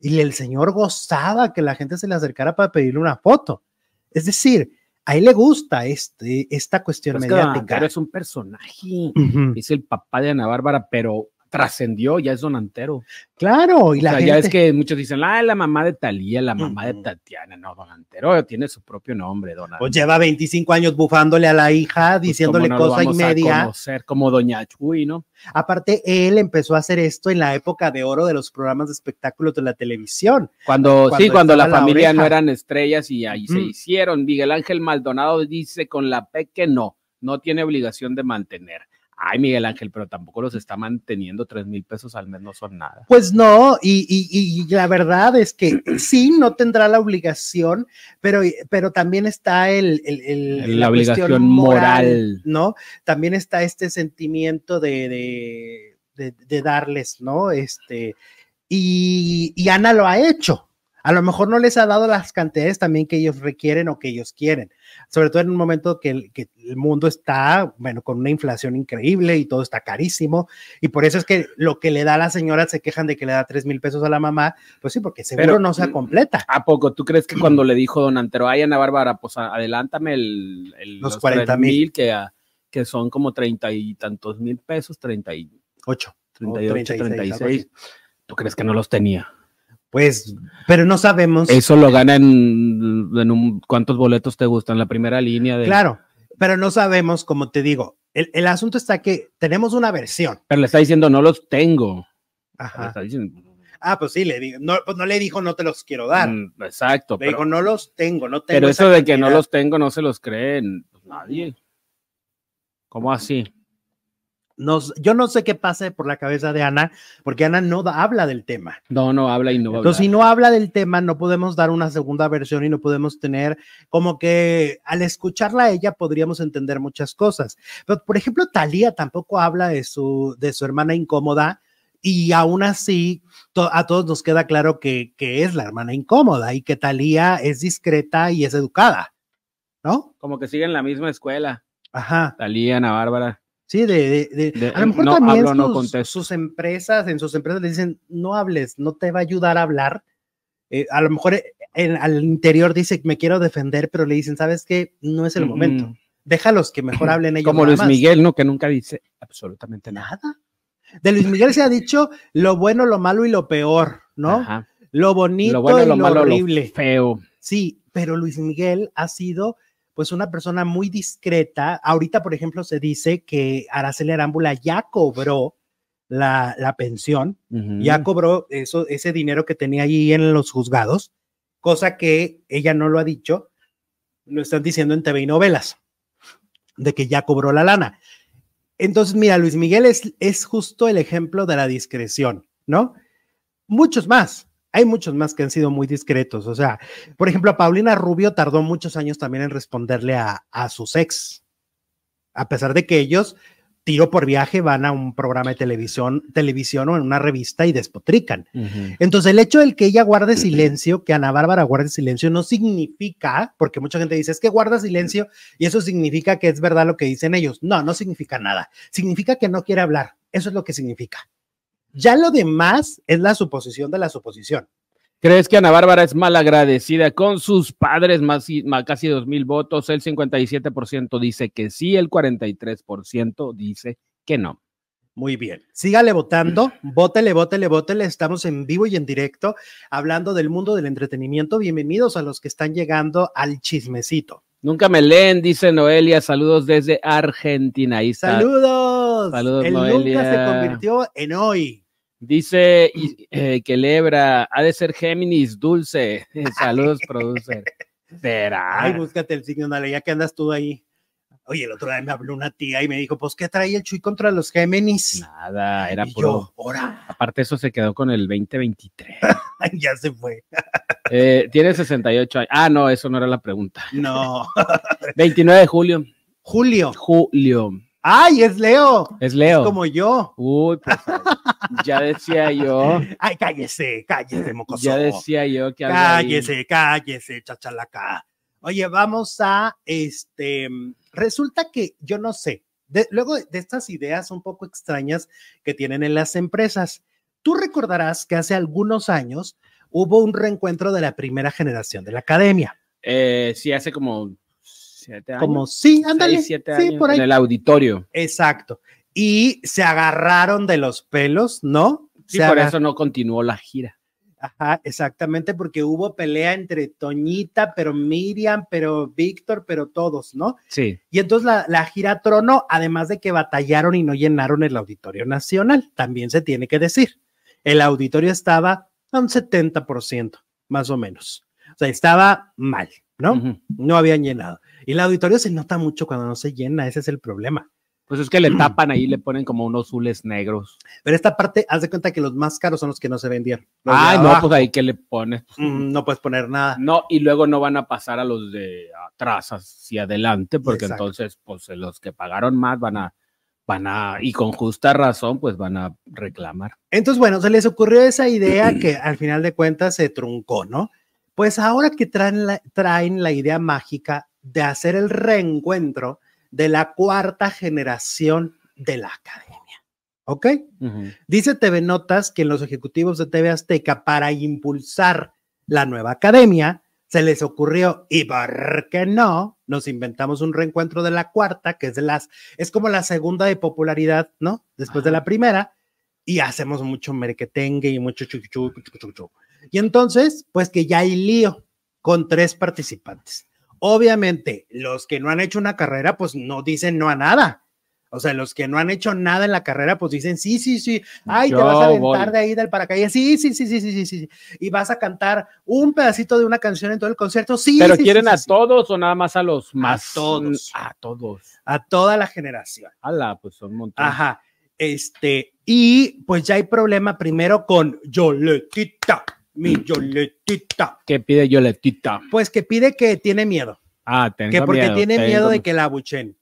y el señor gozaba que la gente se le acercara para pedirle una foto. Es decir, a él le gusta este, esta cuestión Pues mediática. Antero es un personaje. Es el papá de Ana Bárbara, pero trascendió, ya es donantero. Claro, y O la sea, gente. ya es que muchos dicen, ah, la mamá de Talía, la mamá de Tatiana, no, donantero tiene su propio nombre, donantero. Pues lleva 25 años bufándole a la hija, Pues, diciéndole ¿cómo no cosa y media. conocer como Doña Chuy, ¿no? Aparte, él empezó a hacer esto en la época de oro de los programas de espectáculos de la televisión. Cuando, Cuando sí, cuando la familia no eran estrellas y ahí se hicieron. Miguel Ángel Maldonado dice con la P que no, no tiene obligación de mantener. Ay, Miguel Ángel, pero tampoco los está manteniendo tres mil pesos al mes, no son nada. Pues no, y, y- y la verdad es que sí, no tendrá la obligación, pero, pero también está el, el- el- La obligación moral. ¿no? También está este sentimiento de, de, de- de darles, ¿no? Este, y, y Ana lo ha hecho. A lo mejor no les ha dado las cantidades también que ellos requieren o que ellos quieren, sobre todo en un momento que el, que el mundo está, bueno, con una inflación increíble y todo está carísimo, y por eso es que lo que le da a la señora se quejan de que le da tres mil pesos a la mamá, pues sí, porque seguro Pero- no se completa. ¿A poco? ¿Tú crees que cuando le dijo Don Antero, ay, Ana Bárbara, pues adelántame el, el- Los 40,000. mil, que, que son como treinta y tantos mil pesos, treinta y Ocho. treinta y ocho, 36, treinta y seis. ¿Tú crees que no los tenía? Pues, pero no sabemos. Eso lo gana en, en un, ¿cuántos boletos te gustan? La primera línea de... Claro, pero no sabemos, como te digo, el, el asunto está que tenemos una versión. Pero le está diciendo, no los tengo. Le Ajá. está diciendo, Ah, pues sí, le digo, no, pues no le dijo no te los quiero dar. mm, exacto. le Pero, dijo no los tengo, no tengo. pero eso de que no cantidad". los tengo no se los creen pues, nadie. ¿Cómo así? Nos- yo no sé qué pase por la cabeza de Ana, porque Ana no da- habla del tema. No, no habla y no Entonces, si no habla del tema, no podemos dar una segunda versión y no podemos tener como que al escucharla a ella podríamos entender muchas cosas. Pero, por ejemplo, Talía tampoco habla de su, de su hermana incómoda y aún así to- a todos nos queda claro que, que es la hermana incómoda y que Talía es discreta y es educada, ¿no? Como que siguen la misma escuela. Ajá. Talía, Ana Bárbara. Sí, de, de- de- a lo mejor no también hablo, no sus, contesto. sus empresas, en sus empresas le dicen, no hables, no te va a ayudar a hablar. Eh, a lo mejor eh, en- al interior dice, me quiero defender, pero le dicen, ¿sabes qué? No es el Mm, momento. mm. Déjalos que mejor hablen ellos. Como Luis más". Miguel, ¿no? Que nunca dice absolutamente nada. Nada. De Luis Miguel se ha dicho lo bueno, lo malo y lo peor, ¿no? Ajá. Lo bonito Lo bueno, y lo lo malo, horrible. lo feo. Sí, pero Luis Miguel ha sido pues una persona muy discreta. Ahorita, por ejemplo, se dice que Araceli Arámbula ya cobró la, la pensión, ya cobró eso, ese dinero que tenía ahí en los juzgados, cosa que ella no lo ha dicho, lo están diciendo en TV y novelas, de que ya cobró la lana. Entonces, mira, Luis Miguel es, es justo el ejemplo de la discreción, ¿no? Muchos más, hay muchos más que han sido muy discretos. O sea, por ejemplo, Paulina Rubio tardó muchos años también en responderle a, a sus ex, a pesar de que ellos, tiro por viaje, van a un programa de televisión, televisión o en una revista y despotrican. Entonces, el hecho del que ella guarde silencio, que Ana Bárbara guarde silencio, no significa, porque mucha gente dice, es que guarda silencio y eso significa que es verdad lo que dicen ellos. No, no significa nada. Significa que no quiere hablar. Eso es lo que significa. Ya lo demás es la suposición de la suposición. ¿Crees que Ana Bárbara es mal agradecida con sus padres? Más, casi dos mil votos. El 57% dice que sí, el 43% dice que no. Muy bien. Sígale votando, vótele, vótele, vótele. Estamos en vivo y en directo hablando del mundo del entretenimiento. Bienvenidos a los que están llegando al chismecito. Nunca me leen, dice Noelia. Saludos desde Argentina. Ahí está. Saludos. Saludos, El Noelia. nunca se convirtió en hoy. Dice eh, que Lebra ha de ser Géminis dulce. Saludos, producer. ¿Será? Ay, búscate el signo, dale, ya que andas tú ahí. Oye, el otro día me habló una tía y me dijo, pues, ¿qué trae el Chuy contra los Géminis? Nada, era y puro. yo, ahora, Aparte, eso se quedó con el 2023. ya se fue. Eh, tiene 68 años. Ah, no, eso no era la pregunta. No. 29 de julio. Julio. Julio. Ay, es Leo. Es Leo. Es como yo. Uy, pues ya decía yo, Ay, cállese, cállese, mocoso. ya decía yo que algo ahí- Cállese, cállese, chachalaca. Oye, vamos a, este, resulta que yo no sé, de- luego de estas ideas un poco extrañas que tienen en las empresas, tú recordarás que hace algunos años hubo un reencuentro de la primera generación de la academia. Eh, sí, hace como siete años. Como, sí, ándale, seis, siete sí, años, por ahí. En el auditorio. Exacto. y se agarraron de los pelos, ¿no? Sí, Se por eso no continuó la gira. Ajá, exactamente, porque hubo pelea entre Toñita, pero Miriam, pero Víctor, pero todos, ¿no? Sí. Y entonces la, la gira tronó, además de que batallaron y no llenaron el Auditorio Nacional, también se tiene que decir. El auditorio estaba a un 70%, más o menos. O sea, estaba mal, ¿no? No habían llenado. Y el auditorio se nota mucho cuando no se llena, ese es el problema. Pues es que le tapan ahí, le ponen como unos azules negros. Pero esta parte, haz de cuenta que los más caros son los que no se de Ay, no, abajo, pues ahí que le pones. mm, no puedes poner nada. No, y luego no van a pasar a los de atrás hacia adelante, porque Exacto. entonces, pues los que pagaron más van a, van a, y con justa razón, pues van a reclamar. Entonces, bueno, se les ocurrió esa idea que al final de cuentas se truncó, ¿no? Pues ahora que traen la, traen la idea mágica de hacer el reencuentro de la cuarta generación de la academia. ¿Ok? Dice TV Notas que en los ejecutivos de TV Azteca, para impulsar la nueva academia, se les ocurrió, y por qué no, nos inventamos un reencuentro de la cuarta, que es de las, es como la segunda de popularidad, ¿no? Después de la primera, y hacemos mucho merequetengue y mucho chuchu, chuchu, chuchu. Y entonces, pues que ya hay lío con tres participantes. Obviamente, los que no han hecho una carrera, pues no dicen no a nada. O sea, los que no han hecho nada en la carrera, pues dicen sí, sí, sí. Ay, te vas a aventar voy. de ahí del paracaídas. Sí, sí, sí, sí, sí, sí, sí. Y vas a cantar un pedacito de una canción en todo el concierto. Sí. ¿Pero sí, quieren sí, a sí. todos o nada más a los más? todos. A todos. A toda la generación. Ala, pues son montón. Ajá. Este, y pues ya hay problema primero con Yoletita, mi Yoletita. ¿Qué pide Yoletita? Pues que pide que tiene miedo, Ah, tengo que porque miedo, tiene tengo miedo de que la abuchen.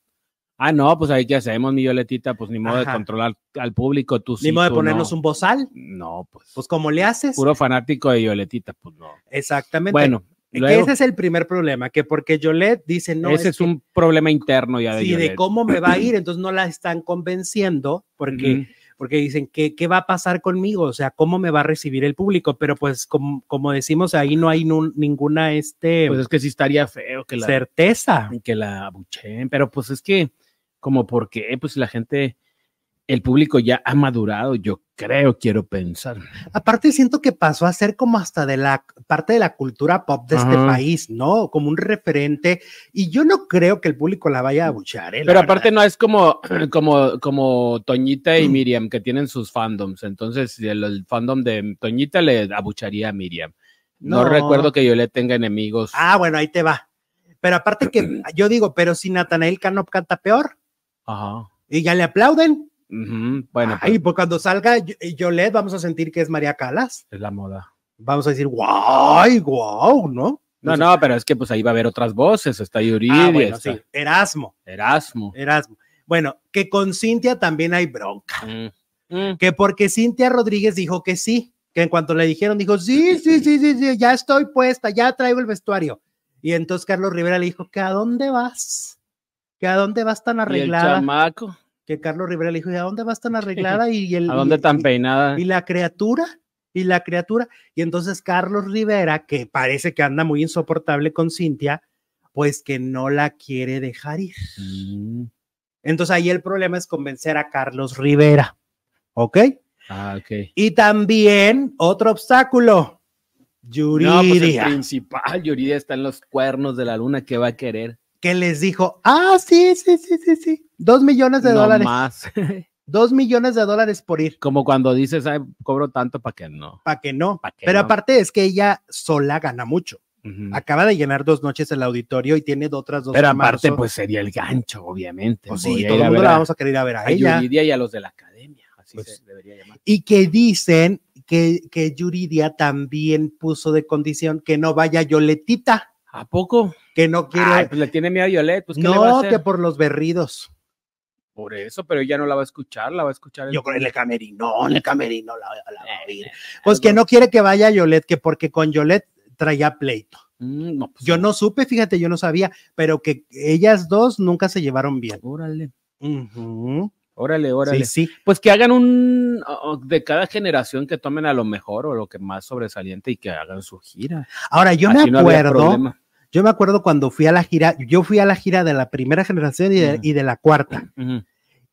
Ah, no, pues ahí qué hacemos, mi Yoletita, pues ni modo Ajá. de controlar al público, tú sí, Ni modo de ponernos no. un bozal, No, pues, pues como le haces. puro fanático de Yoletita, pues no. Exactamente. Bueno, que ese es el primer problema, que porque Yolet dice no. ese es, que- un problema interno ya de sí, de cómo me va a ir, entonces no la están convenciendo porque. Porque dicen, ¿qué, ¿qué va a pasar conmigo? O sea, ¿cómo me va a recibir el público? Pero pues como, como decimos, ahí no hay nun- ninguna este, Pues es que sí estaría feo que la, certeza. que la abucheen, pero pues es que, como porque, pues la gente, el público ya ha madurado, yo creo, quiero pensar. Aparte siento que pasó a ser como hasta de la parte de la cultura pop de este Ajá. país, ¿no? Como un referente y yo no creo que el público la vaya a abuchear. ¿eh? Pero aparte verdad. no es como, como, como Toñita y Miriam, que tienen sus fandoms. Entonces, el, el fandom de Toñita le abucharía a Miriam. No, No. recuerdo que yo le tenga enemigos. Ah, bueno, ahí te va. Pero aparte que yo digo, pero si Natanael Cano canta peor Ajá. y ya le aplauden. Bueno, Ay, pues, pues cuando salga Yo- Yolette vamos a sentir que es María Calas. es la moda. Vamos a decir, guau, guau, ¿no? No, no, pero es que pues ahí va a haber otras voces. Está Yuridia, Ah, bueno, está sí. Erasmo, Erasmo. Erasmo. Bueno, que con Cintia también hay bronca. Mm, mm. Que porque Cintia Rodríguez dijo que sí, que en cuanto le dijeron, dijo, sí, sí, sí, sí, sí, ya estoy puesta, ya traigo el vestuario. Y entonces Carlos Rivera le dijo, ¿que a dónde vas? ¿Que a dónde vas tan Y el arreglada? chamaco, Que Carlos Rivera le dijo, ¿y a dónde vas tan arreglada? Y el, ¿a dónde y- tan peinada? y la criatura, y la criatura. Y entonces Carlos Rivera, que parece que anda muy insoportable con Cintia, pues que no la quiere dejar ir. Mm, Entonces ahí el problema es convencer a Carlos Rivera. ¿Ok? Ah, ok. Y también otro obstáculo. No, pues el Yuridia, principal, Yuridia está en los cuernos de la luna, ¿qué va a querer? Que les dijo, ah, sí, sí, sí, sí, sí, dos millones de no dólares, más. dos millones de dólares por ir, Como cuando dices, ay, cobro tanto para que no. para que no. Pa' que Pero no. aparte es que ella sola gana mucho. Acaba de llenar dos noches el auditorio y tiene otras dos. Pero aparte, marzo. pues sería el gancho, obviamente. Pues sí, todo el mundo la a- vamos a querer ir a ver a, a ella. Yuridia y a los de la academia, así Pues- se debería llamar. Y que dicen que, que Yuridia también puso de condición que no vaya Yoletita, ¿A poco? que no quiere. Ay, pues le tiene miedo a Yolette, pues ¿qué le va a no, hacer? que por los berridos. Por eso, pero ella no la va a escuchar, la va a escuchar. el- Yo creo en el camerino, en el camerino la, la va a oír. Pues que no quiere que vaya Yolet, que porque con Yolet traía pleito. Mm, no, pues, Yo no supe, fíjate, yo no sabía, pero que ellas dos nunca se llevaron bien. Órale, Ujú. Órale, órale. Sí, sí. Pues que hagan un de cada generación que tomen a lo mejor o lo que más sobresaliente y que hagan su gira. Ahora, yo me acuerdo, yo me acuerdo cuando fui a la gira, yo fui a la gira de la primera generación y de, Ujú. y de la cuarta.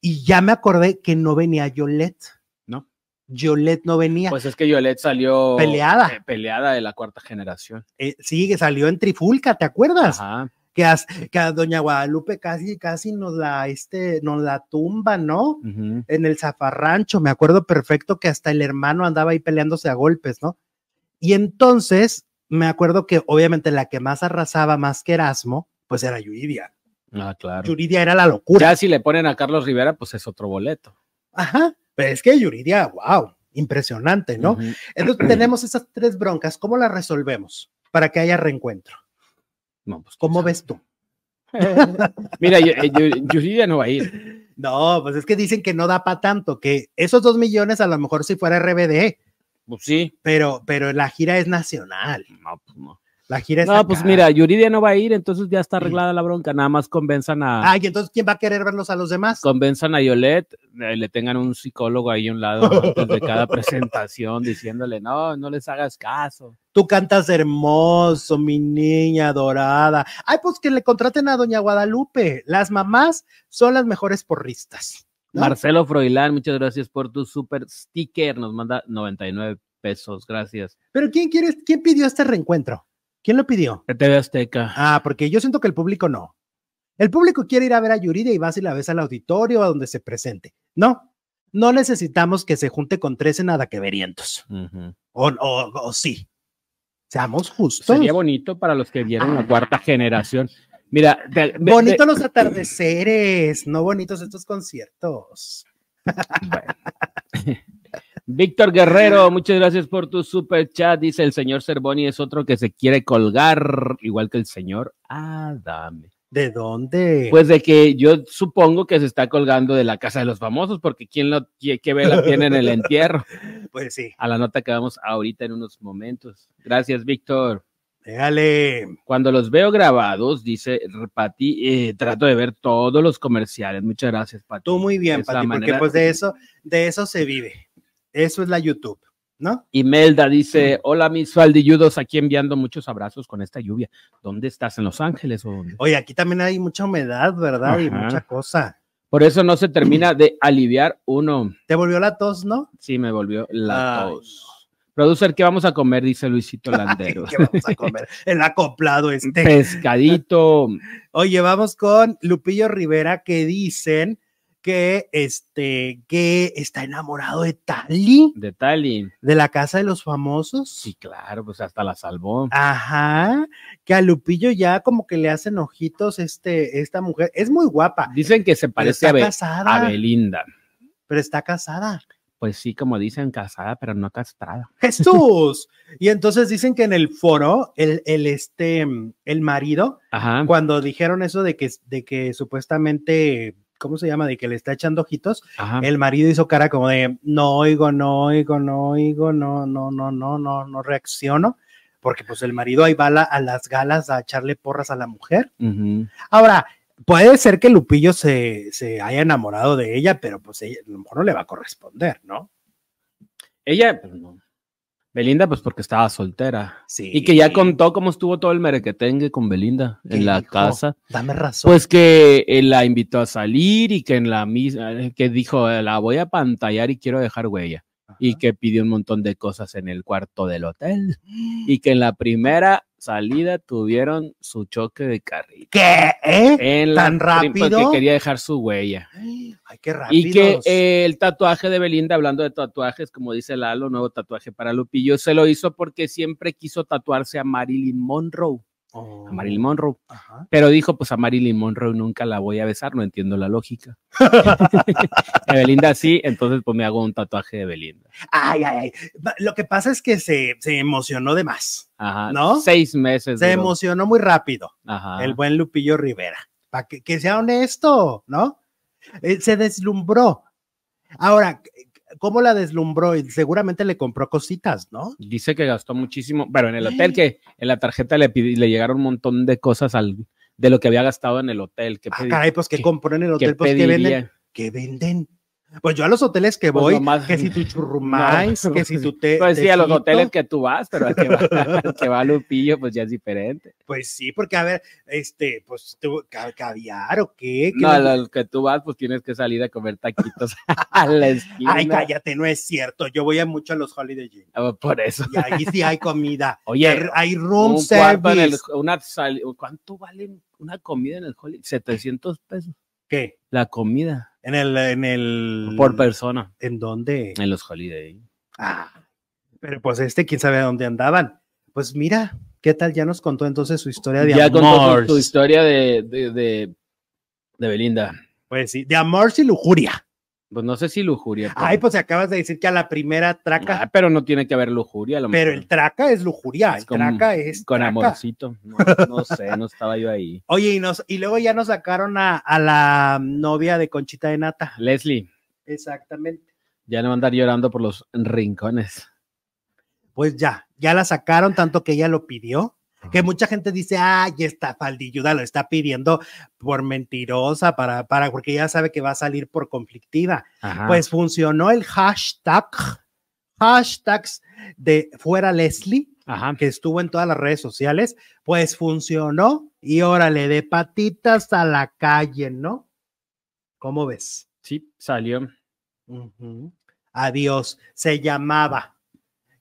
Y ya me acordé que no venía Yolette. ¿No? Yolette no venía. Pues es que Yolette salió Peleada. eh, peleada de la cuarta generación. Eh, sí, que salió en Trifulca, ¿te acuerdas? Ajá. Que, as- que a Doña Guadalupe casi, casi nos la, este, nos la tumba, ¿no? En el zafarrancho, me acuerdo perfecto que hasta el hermano andaba ahí peleándose a golpes, ¿no? Y entonces me acuerdo que obviamente la que más arrasaba más que Erasmo, pues era Yuridia. Ah, claro. Yuridia era la locura. Ya si le ponen a Carlos Rivera, pues es otro boleto. Ajá, pero es que Yuridia, wow, impresionante, ¿no? Ujú. Entonces tenemos esas tres broncas, ¿cómo las resolvemos para que haya reencuentro? No, pues, ¿Cómo ves tú? Mira, yo- eh, yo- no va a ir. No, pues es que dicen que no da para tanto, que esos dos millones a lo mejor si fuera RBD, Pues sí. pero, pero la gira es nacional. No, pues no. La gira es No, pues mira, Yuridia no va a ir, entonces ya está arreglada la bronca. Nada más convenzan a, Ay, entonces ¿quién va a querer verlos a los demás? convenzan a Yolette, eh, le tengan un psicólogo ahí a un lado antes de cada presentación diciéndole, no, no les hagas caso. Tú cantas hermoso, mi niña dorada. Ay, pues que le contraten a Doña Guadalupe. Las mamás son las mejores porristas. ¿no? Marcelo Froilán, muchas gracias por tu super sticker. Nos manda 99 pesos. Gracias. Pero ¿quién quiere, quién pidió este reencuentro? ¿Quién lo pidió? TV Azteca. Ah, porque yo siento que el público no. El público quiere ir a ver a Yuridia y vas y la ves al auditorio a donde se presente. No, no necesitamos que se junte con 13 nada que verientos. Ujú. O, o, o sí. Seamos justos. Sería bonito para los que vieron la cuarta generación. Mira, de- de- Bonito los atardeceres, no bonitos estos conciertos. Bueno. Víctor Guerrero, muchas gracias por tu super chat. Dice el señor Cervoni es otro que se quiere colgar, igual que el señor Adame. ¿De dónde? Pues de que yo supongo que se está colgando de la casa de los famosos, porque quién lo qué, qué vela tiene en el entierro. Pues sí, A la nota que vamos ahorita en unos momentos. Gracias, Víctor. déjale. Cuando los veo grabados, dice Pati, eh, trato de ver todos los comerciales. Muchas gracias, Pati. Tú muy bien, Pati, porque manera- pues de eso, de eso se vive. Eso es la YouTube, ¿no? Imelda dice, hola mis faldilludos, aquí enviando muchos abrazos con esta lluvia. ¿Dónde estás? ¿En Los Ángeles o dónde? Oye, aquí también hay mucha humedad, ¿verdad? Y mucha cosa. Por eso no se termina de aliviar uno. ¿Te volvió la tos, no? Sí, me volvió la Ay, tos. Producer, ¿qué vamos a comer? Dice Luisito Landero. ¿Qué vamos a comer? El acoplado este. Pescadito. Oye, vamos con Lupillo Rivera que dicen que este que está enamorado de Tali, De Tali. de la casa de los famosos. Sí, claro, pues hasta la salvó. Ajá, que a Lupillo ya como que le hacen ojitos este esta mujer. Es muy guapa. Dicen que se parece a, Be- casada, a Belinda. pero está casada. Pues sí, como dicen, casada, pero no castrada. Jesús. y entonces dicen que en el foro el, el este el marido Ajá. cuando dijeron eso de que de que supuestamente ¿cómo se llama? De que le está echando ojitos, Ajá. el marido hizo cara como de no oigo, no oigo, no oigo, no, no, no, no, no, no reacciono, porque pues el marido ahí va a, la- a las galas a echarle porras a la mujer. Ahora, puede ser que Lupillo se, se haya enamorado de ella, pero pues ella, a lo mejor no le va a corresponder, ¿no? Ella, pues no. Belinda, pues porque estaba soltera. Sí. Y que ya contó cómo estuvo todo el merequetengue con Belinda ¿Qué en la dijo? casa. Dame razón. Pues que él la invitó a salir y que en la misma, que dijo, la voy a pantallar y quiero dejar huella. Y que pidió un montón de cosas en el cuarto del hotel. Y que en la primera salida tuvieron su choque de carril. ¿Qué? ¿Eh? En la ¿Tan prim- Porque rápido? quería dejar su huella. Ay, qué rápido. Y que eh, el tatuaje de Belinda, hablando de tatuajes, como dice Lalo, nuevo tatuaje para Lupillo, se lo hizo porque siempre quiso tatuarse a Marilyn Monroe. Oh. A Marilyn Monroe. Ajá. Pero dijo, pues a Marilyn Monroe nunca la voy a besar, no entiendo la lógica. A Belinda sí, entonces pues me hago un tatuaje de Belinda. Ay, ay, ay. Lo que pasa es que se, se emocionó de más. Ajá. ¿No? Seis meses. Se duró. emocionó muy rápido. Ajá. el buen Lupillo Rivera. Para que, que sea honesto, ¿no? Eh, se deslumbró. Ahora, ¿cómo la deslumbró? Y Seguramente le compró cositas, ¿no? Dice que gastó muchísimo, pero en el hotel que en la tarjeta le, le llegaron un montón de cosas al, de lo que había gastado en el hotel. ¿Qué, Ah, caray, pues que qué- compró en el qué hotel, pues que venden. que venden? Pues yo a los hoteles que Pues voy, que si tu churrumais, No, que si tu te. Pues sí, a los hoteles que tú vas, pero al que va, al que va Lupillo, pues ya es diferente. Pues sí, porque a ver, este, pues tú, ca- caviar o qué. ¿Qué No, les- a los que tú vas, pues tienes que salir a comer taquitos a la esquina. Ay, cállate, no es cierto. Yo voy a mucho a los Holiday Inn. Ah, Por eso. Y ahí sí hay comida. Oye, hay, room un el- service. una sal- ¿Cuánto vale una comida en el Hollywood? 700 pesos. ¿Qué? La comida En el, en el. por persona ¿En dónde? en los Holiday. Ah, pero pues este, quién sabe a dónde andaban. Pues mira, ¿qué tal? Ya nos contó entonces su historia de Ya contó amor. tu, tu historia de, de, de, de Belinda. Pues sí, de amor y lujuria. Pues no sé si lujuria. pero- Ay, pues acabas de decir que a la primera traca, Ah, pero no tiene que haber lujuria. a lo pero mejor. el traca es lujuria, Es el con- traca es con traca. amorcito. No, no sé, no estaba yo ahí. Oye, y, nos, y luego ya nos sacaron a, a la novia de Conchita de Nata. Leslie, Exactamente. ya no va a andar llorando por los rincones. Pues ya, ya la sacaron tanto que ella lo pidió. Que mucha gente dice, ay, esta faldilluda lo está pidiendo por mentirosa, para, para, porque ya sabe que va a salir por conflictiva. Ajá. Pues funcionó el hashtag, hashtags de fuera Leslie, Ajá. que estuvo en todas las redes sociales, pues funcionó y órale, de patitas a la calle, ¿no? ¿Cómo ves? Sí, salió. Adiós, se llamaba.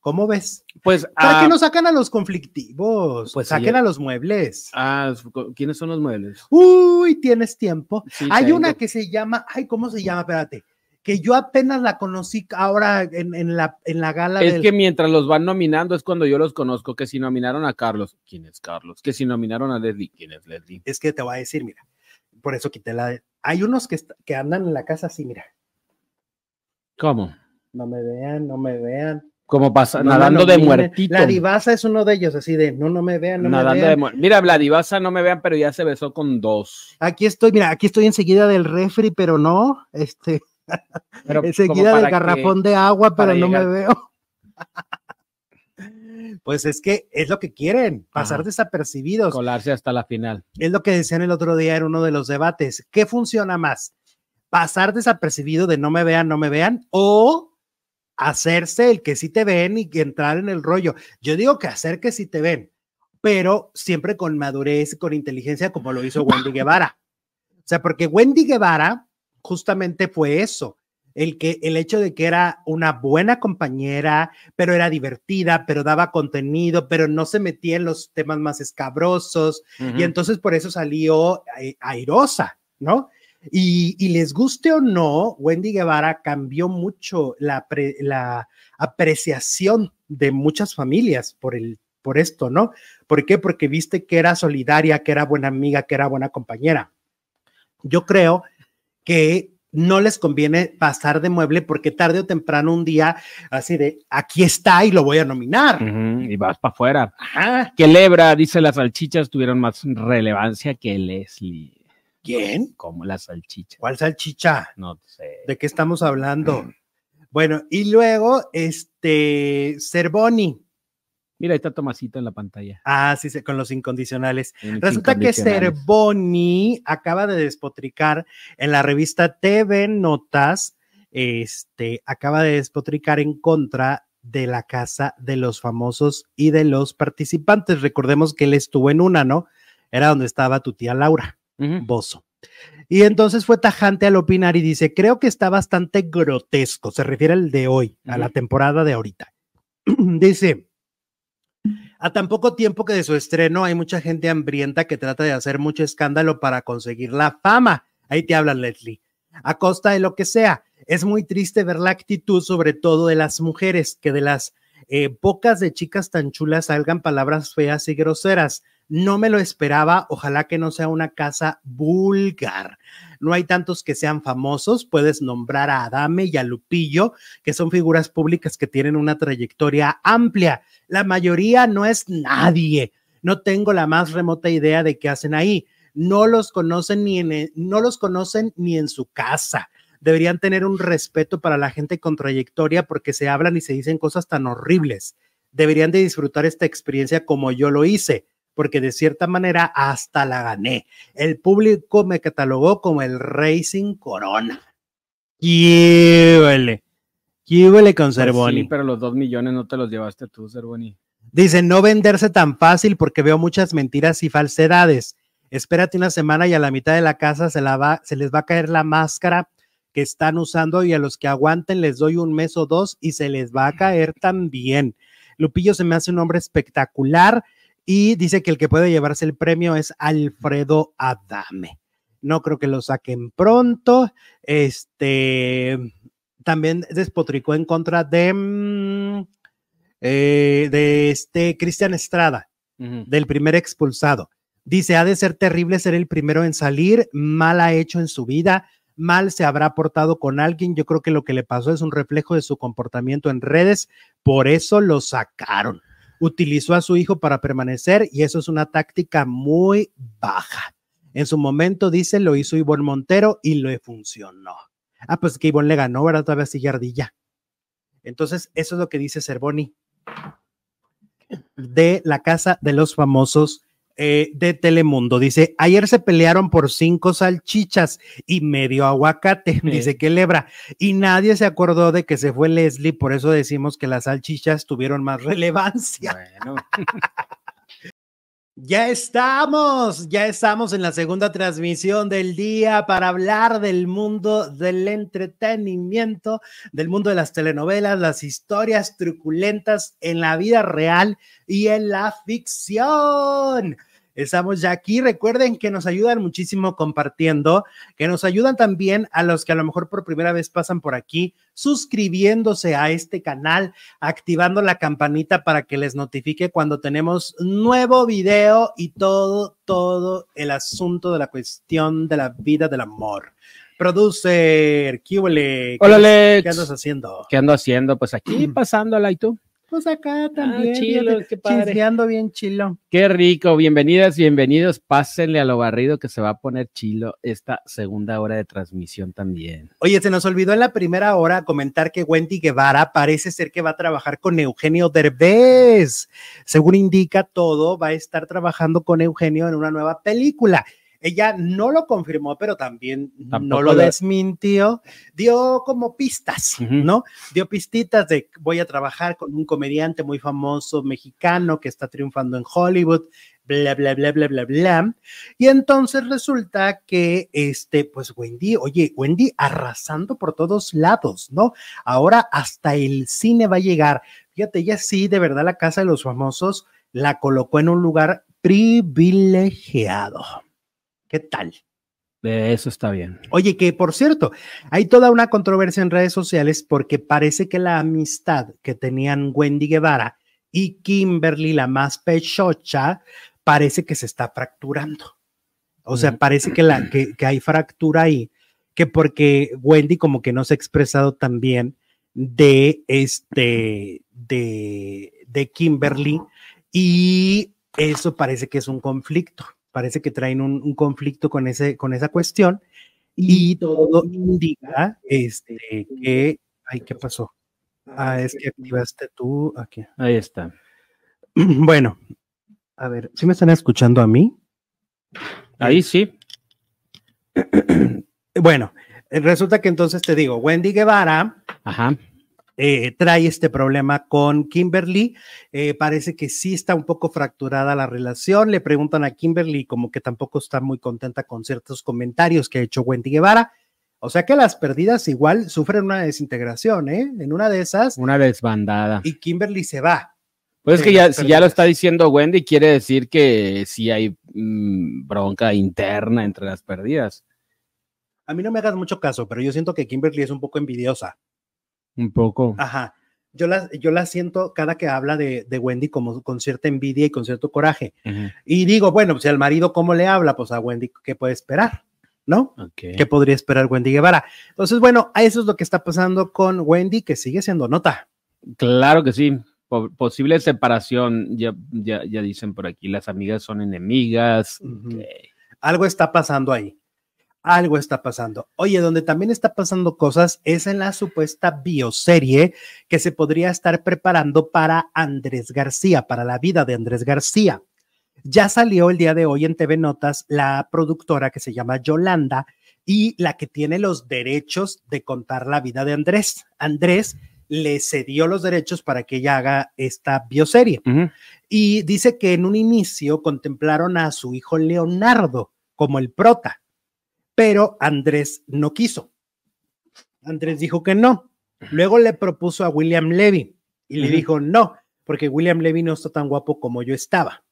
¿Cómo ves? Pues, ¿Para ah, qué no sacan a los conflictivos? Pues sí, saquen a los muebles. ah, ¿quiénes son los muebles? Uy, tienes tiempo. Sí, Hay tengo. una que se llama, ay, ¿cómo se llama? Espérate, que yo apenas la conocí ahora en, en la, en la gala Es del- que mientras los van nominando es cuando yo los conozco, que si nominaron a Carlos, ¿quién es Carlos? Que si nominaron a Leslie, ¿quién es Leslie? es que te voy a decir, mira, por eso quité la. Hay unos que andan en la casa así, mira, ¿Cómo? no me vean, no me vean. Como pasa, no nadando de muertito. La divasa es uno de ellos, así de, no, no me vean, no nadando me de vean. muer- Mira, Vladivasa no me vean, pero ya se besó con dos. Aquí estoy, mira, aquí estoy enseguida del refri, pero no, este, Pero enseguida del garrafón de agua, pero no me veo. Pues es que es lo que quieren, pasar Ajá. desapercibidos. colarse hasta la final. Es lo que decían el otro día en uno de los debates. ¿Qué funciona más? ¿Pasar desapercibido de no me vean, no me vean? ¿O hacerse el que sí te ven y entrar en el rollo? Yo digo que hacer que sí te ven, pero siempre con madurez y con inteligencia, como lo hizo Wendy Guevara. O sea, porque Wendy Guevara justamente fue eso. El, que, el hecho de que era una buena compañera, pero era divertida, pero daba contenido, pero no se metía en los temas más escabrosos, y entonces por eso salió eh, airosa, ¿no? Y, les guste o no, Wendy Guevara cambió mucho la, pre- la apreciación de muchas familias por, el, por esto, ¿no? ¿Por qué? Porque viste que era solidaria, que era buena amiga, que era buena compañera. Yo creo que no les conviene pasar de mueble porque tarde o temprano un día así de aquí está y lo voy a nominar. Y vas para afuera. Que Lebra, dice, las salchichas tuvieron más relevancia que Leslie. ¿Quién? Como las salchichas. ¿Cuál salchicha? No sé. ¿De qué estamos hablando? Bueno, y luego, este, Cervoni. Mira, ahí está Tomasito en la pantalla. Ah, sí, con los incondicionales. Resulta que. Cervoni acaba de despotricar en la revista TV Notas, este, acaba de despotricar en contra de la casa de los famosos y de los participantes. Recordemos que él estuvo en una, ¿no? Era donde estaba tu tía Laura. Bozo. Y entonces fue tajante al opinar y dice, creo que está bastante grotesco, se refiere al de hoy, a la temporada de ahorita. dice, a tan poco tiempo que de su estreno hay mucha gente hambrienta que trata de hacer mucho escándalo para conseguir la fama. Ahí te hablan, Leslie. A costa de lo que sea. Es muy triste ver la actitud, sobre todo de las mujeres, que de las eh, bocas de chicas tan chulas salgan palabras feas y groseras. No me lo esperaba, ojalá que no sea una casa vulgar. No hay tantos que sean famosos, puedes nombrar a Adame y a Lupillo, que son figuras públicas que tienen una trayectoria amplia. La mayoría no es nadie. No tengo la más remota idea de qué hacen ahí. No los conocen ni en, no los conocen ni en su casa. Deberían tener un respeto para la gente con trayectoria porque se hablan y se dicen cosas tan horribles. Deberían de disfrutar esta experiencia como yo lo hice porque de cierta manera hasta la gané. El público me catalogó como el Racing Corona. ¿Qué huele con Pues Cervoni? sí, pero los dos millones no te los llevaste tú, Cervoni. Dice, no venderse tan fácil porque veo muchas mentiras y falsedades. Espérate una semana y a la mitad de la casa se, la va, se les va a caer la máscara que están usando y a los que aguanten les doy un mes o dos y se les va a caer también. Lupillo se me hace un hombre espectacular y dice que el que puede llevarse el premio es Alfredo Adame. No creo que lo saquen pronto. Este también despotricó en contra de, mm, eh, de este Cristian Estrada del primer expulsado. Dice, ha de ser terrible ser el primero en salir, mal ha hecho en su vida, mal se habrá portado con alguien. Yo creo que lo que le pasó es un reflejo de su comportamiento en redes, por eso lo sacaron. Utilizó a su hijo para permanecer y eso es una táctica muy baja. En su momento, dice, lo hizo Ivonne Montero y le funcionó. Ah, pues que Ivonne le ganó, ¿verdad? Todavía sigue ardilla. Entonces, eso es lo que dice Cervoni de la Casa de los Famosos eh, de Telemundo. Dice, ayer se pelearon por cinco salchichas y medio aguacate, dice que lebra, y nadie se acordó de que se fue Leslie, por eso decimos que las salchichas tuvieron más relevancia. Bueno, Ya estamos, ya estamos en la segunda transmisión del día para hablar del mundo del entretenimiento, del mundo de las telenovelas, las historias truculentas en la vida real y en la ficción. Estamos ya aquí. Recuerden que nos ayudan muchísimo compartiendo, que nos ayudan también a los que a lo mejor por primera vez pasan por aquí, suscribiéndose a este canal, activando la campanita para que les notifique cuando tenemos nuevo video y todo, todo el asunto de la cuestión de la vida del amor. Producer, ¿qué huele? Hola, ¿Qué- Alex. ¿Qué andas haciendo? ¿qué ando haciendo? Pues aquí pasándola y tú. Pues acá también, chilo, fíjate, qué padre. chismeando bien chilo. Qué rico, bienvenidas, bienvenidos. Pásenle a lo barrido que se va a poner chilo esta segunda hora de transmisión también. Oye, se nos olvidó en la primera hora comentar que Wendy Guevara parece ser que va a trabajar con Eugenio Derbez. Según indica todo, va a estar trabajando con Eugenio en una nueva película. Ella no lo confirmó, pero también no Tampoco lo lo- desmintió. Dio como pistas. ¿no? Dio pistitas de voy a trabajar con un comediante muy famoso mexicano que está triunfando en Hollywood, bla, bla, bla, bla, bla, bla. Y entonces resulta que, este, pues Wendy, oye, Wendy arrasando por todos lados, ¿no? Ahora hasta el cine va a llegar. Fíjate, ella sí, de verdad, la Casa de los Famosos la colocó en un lugar privilegiado. ¿Qué tal? Eso está bien. Oye, que por cierto, hay toda una controversia en redes sociales porque parece que la amistad que tenían Wendy Guevara y Kimberly, la más pechocha, parece que se está fracturando. O sea, Ujú. parece que, la, que, que hay fractura ahí, que porque Wendy como que no se ha expresado tan bien de este, de, de Kimberly y eso parece que es un conflicto. Parece que traen un, un conflicto con, ese, con esa cuestión y todo indica este, que, ay, ¿qué pasó? Ah, es que activaste tú aquí. Ahí está. Bueno, a ver, ¿sí me están escuchando a mí? Ahí sí. Bueno, resulta que entonces te digo, Wendy Guevara Ajá. Eh, trae este problema con Kimberly. eh, parece que sí está un poco fracturada la relación. Le preguntan a Kimberly como que tampoco está muy contenta con ciertos comentarios que ha hecho Wendy Guevara. O sea que las perdidas igual sufren una desintegración, ¿eh? En una de esas, Una desbandada. y Kimberly se va. Pues es que ya, si ya lo está diciendo Wendy, quiere decir que sí hay mm, bronca interna entre las perdidas. A mí no me hagas mucho caso, pero yo siento que Kimberly es un poco envidiosa. Un poco. Ajá. Yo la, yo la siento cada que habla de, de Wendy como con cierta envidia y con cierto coraje. Y digo, bueno, pues al marido, ¿cómo le habla? Pues a Wendy, ¿qué puede esperar? ¿No? Ok. ¿Qué podría esperar Wendy Guevara? Entonces, bueno, eso es lo que está pasando con Wendy, que sigue siendo nota. Claro que sí. Po- posible separación, ya, ya, ya dicen por aquí, las amigas son enemigas. Algo está pasando ahí. Algo está pasando. Oye, donde también está pasando cosas es en la supuesta bioserie que se podría estar preparando para Andrés García, para la vida de Andrés García. Ya salió el día de hoy en TV Notas la productora que se llama Yolanda, y la que tiene los derechos de contar la vida de Andrés. Andrés le cedió los derechos para que ella haga esta bioserie. Ujú. Y dice que en un inicio contemplaron a su hijo Leonardo como el prota, pero Andrés no quiso. Andrés dijo que no. Luego le propuso a William Levy y le dijo no, porque William Levy no está tan guapo como yo estaba.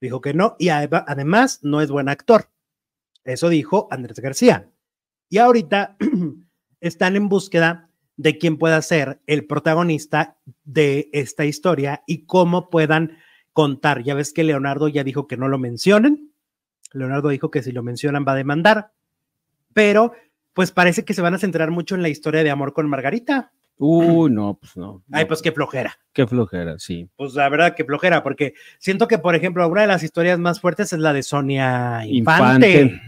Dijo que no y ade- además no es buen actor. Eso dijo Andrés García. Y ahorita están en búsqueda de quién pueda ser el protagonista de esta historia y cómo puedan contar. Ya ves que Leonardo ya dijo que no lo mencionen. Leonardo dijo que si lo mencionan va a demandar, pero pues parece que se van a centrar mucho en la historia de amor con Margarita. Uy, no, pues no. Ay, no, pues qué flojera. Qué flojera, sí. Pues la verdad que flojera, porque siento que, por ejemplo, una de las historias más fuertes es la de Sonia Infante, Infante.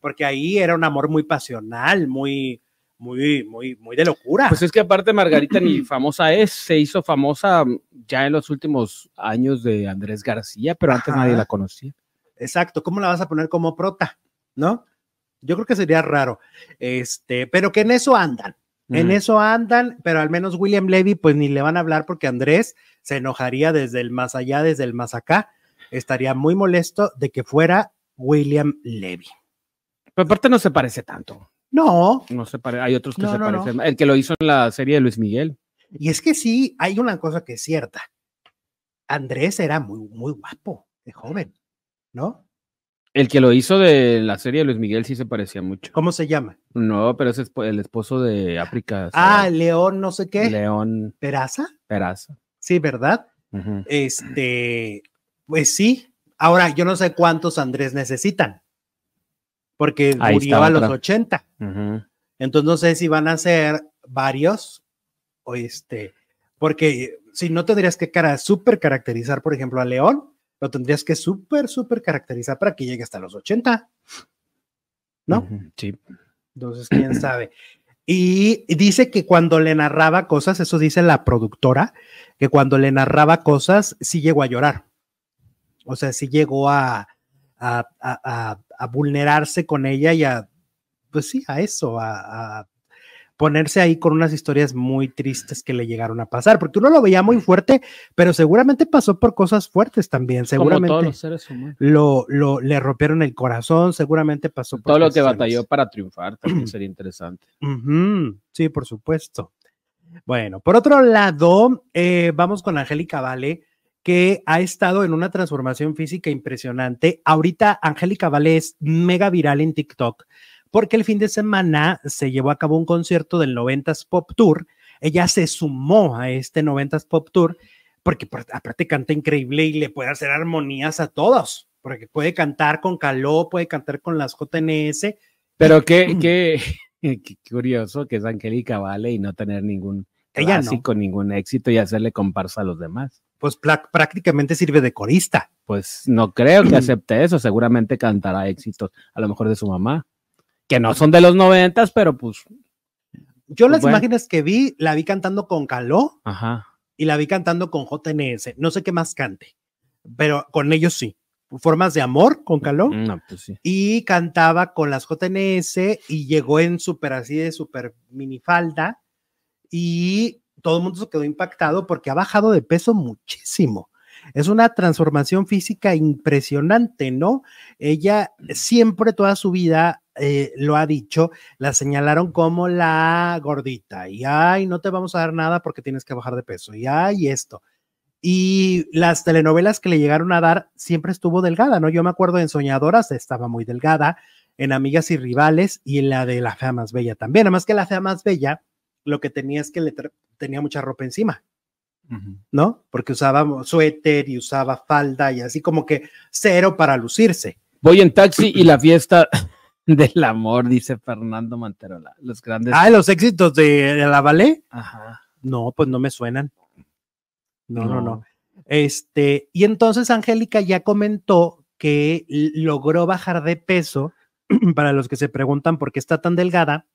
porque ahí era un amor muy pasional, muy, muy, muy, muy de locura. Pues es que aparte Margarita ni famosa es, se hizo famosa ya en los últimos años de Andrés García, pero antes Ajá. nadie la conocía. Exacto, ¿cómo la vas a poner como prota? ¿No? Yo creo que sería raro. Este, pero que en eso andan. En eso andan, pero al menos William Levy, pues ni le van a hablar porque Andrés se enojaría desde el más allá, desde el más acá. Estaría muy molesto de que fuera William Levy. Pero aparte no se parece tanto. No, No se pare- hay otros que No, se no, no. parecen. El que lo hizo en la serie de Luis Miguel. y es que sí, hay una cosa que es cierta. Andrés era muy, muy guapo, de joven, ¿no? El que lo hizo de la serie de Luis Miguel sí se parecía mucho. ¿Cómo se llama? No, pero es el esposo de África. Ah, León, no sé qué. León ¿Peraza? Peraza. Sí, ¿verdad? Este, pues sí. Ahora, yo no sé cuántos Andrés necesitan, porque Ahí murió a los otra. 80. Ujú. Entonces no sé si van a ser varios o este, porque si no tendrías que cara, súper caracterizar, por ejemplo, a León, lo tendrías que súper, súper caracterizar para que llegue hasta los 80. ¿no? Sí. Entonces, quién sabe. Y dice que cuando le narraba cosas, eso dice la productora, que cuando le narraba cosas, sí llegó a llorar. O sea, sí llegó a, a, a- a- vulnerarse con ella y a, pues sí, a eso, a ponerse ahí con unas historias muy tristes que le llegaron a pasar, porque uno lo veía muy fuerte, pero seguramente pasó por cosas fuertes también, Como seguramente todos los seres humanos. lo, lo, le rompieron el corazón, seguramente pasó por Todo lo que batalló para triunfar también sería interesante. Sí, por supuesto. Bueno, por otro lado, eh, vamos con Angélica Vale, que ha estado en una transformación física impresionante. Ahorita Angélica Vale es mega viral en TikTok porque el fin de semana se llevó a cabo un concierto del 90s Pop Tour. Ella se sumó a este 90s Pop Tour porque por- aparte canta increíble y le puede hacer armonías a todos, porque puede cantar con Caló, puede cantar con las JNS, Pero qué, qué, qué curioso que es Angélica Vale y no tener ningún Ella no. clásico, ningún éxito y hacerle comparsa a los demás. pues prácticamente sirve de corista. Pues no creo que acepte eso. Seguramente cantará éxitos, a lo mejor de su mamá, que no son de los noventas, pero pues, Yo Pues las bueno. imágenes que vi, la vi cantando con Caló ajá. y la vi cantando con JNS. No sé qué más cante, pero con ellos sí. Formas de amor con Caló No, pues sí. y cantaba con las JNS y llegó en súper así de súper minifalda y todo el mundo se quedó impactado porque ha bajado de peso muchísimo. Es una transformación física impresionante, ¿no? Ella siempre, toda su vida, eh, lo ha dicho, la señalaron como la gordita y ay, no te vamos a dar nada porque tienes que bajar de peso y ay, esto. Y las telenovelas que le llegaron a dar siempre estuvo delgada, ¿no? Yo me acuerdo en Soñadoras estaba muy delgada, en Amigas y Rivales y en la de La Fea Más Bella también. Además que La Fea Más Bella lo que tenía es que le tenía mucha ropa encima. ¿no? Porque usaba suéter y usaba falda y así como que cero para lucirse. Voy en taxi y la fiesta del amor, dice Fernando Manterola. Los grandes. Ah, los éxitos de, de la ballet. Ajá. No, pues no me suenan. No, no, no, No. Este, y entonces Angélica ya comentó que logró bajar de peso, para los que se preguntan por qué está tan delgada,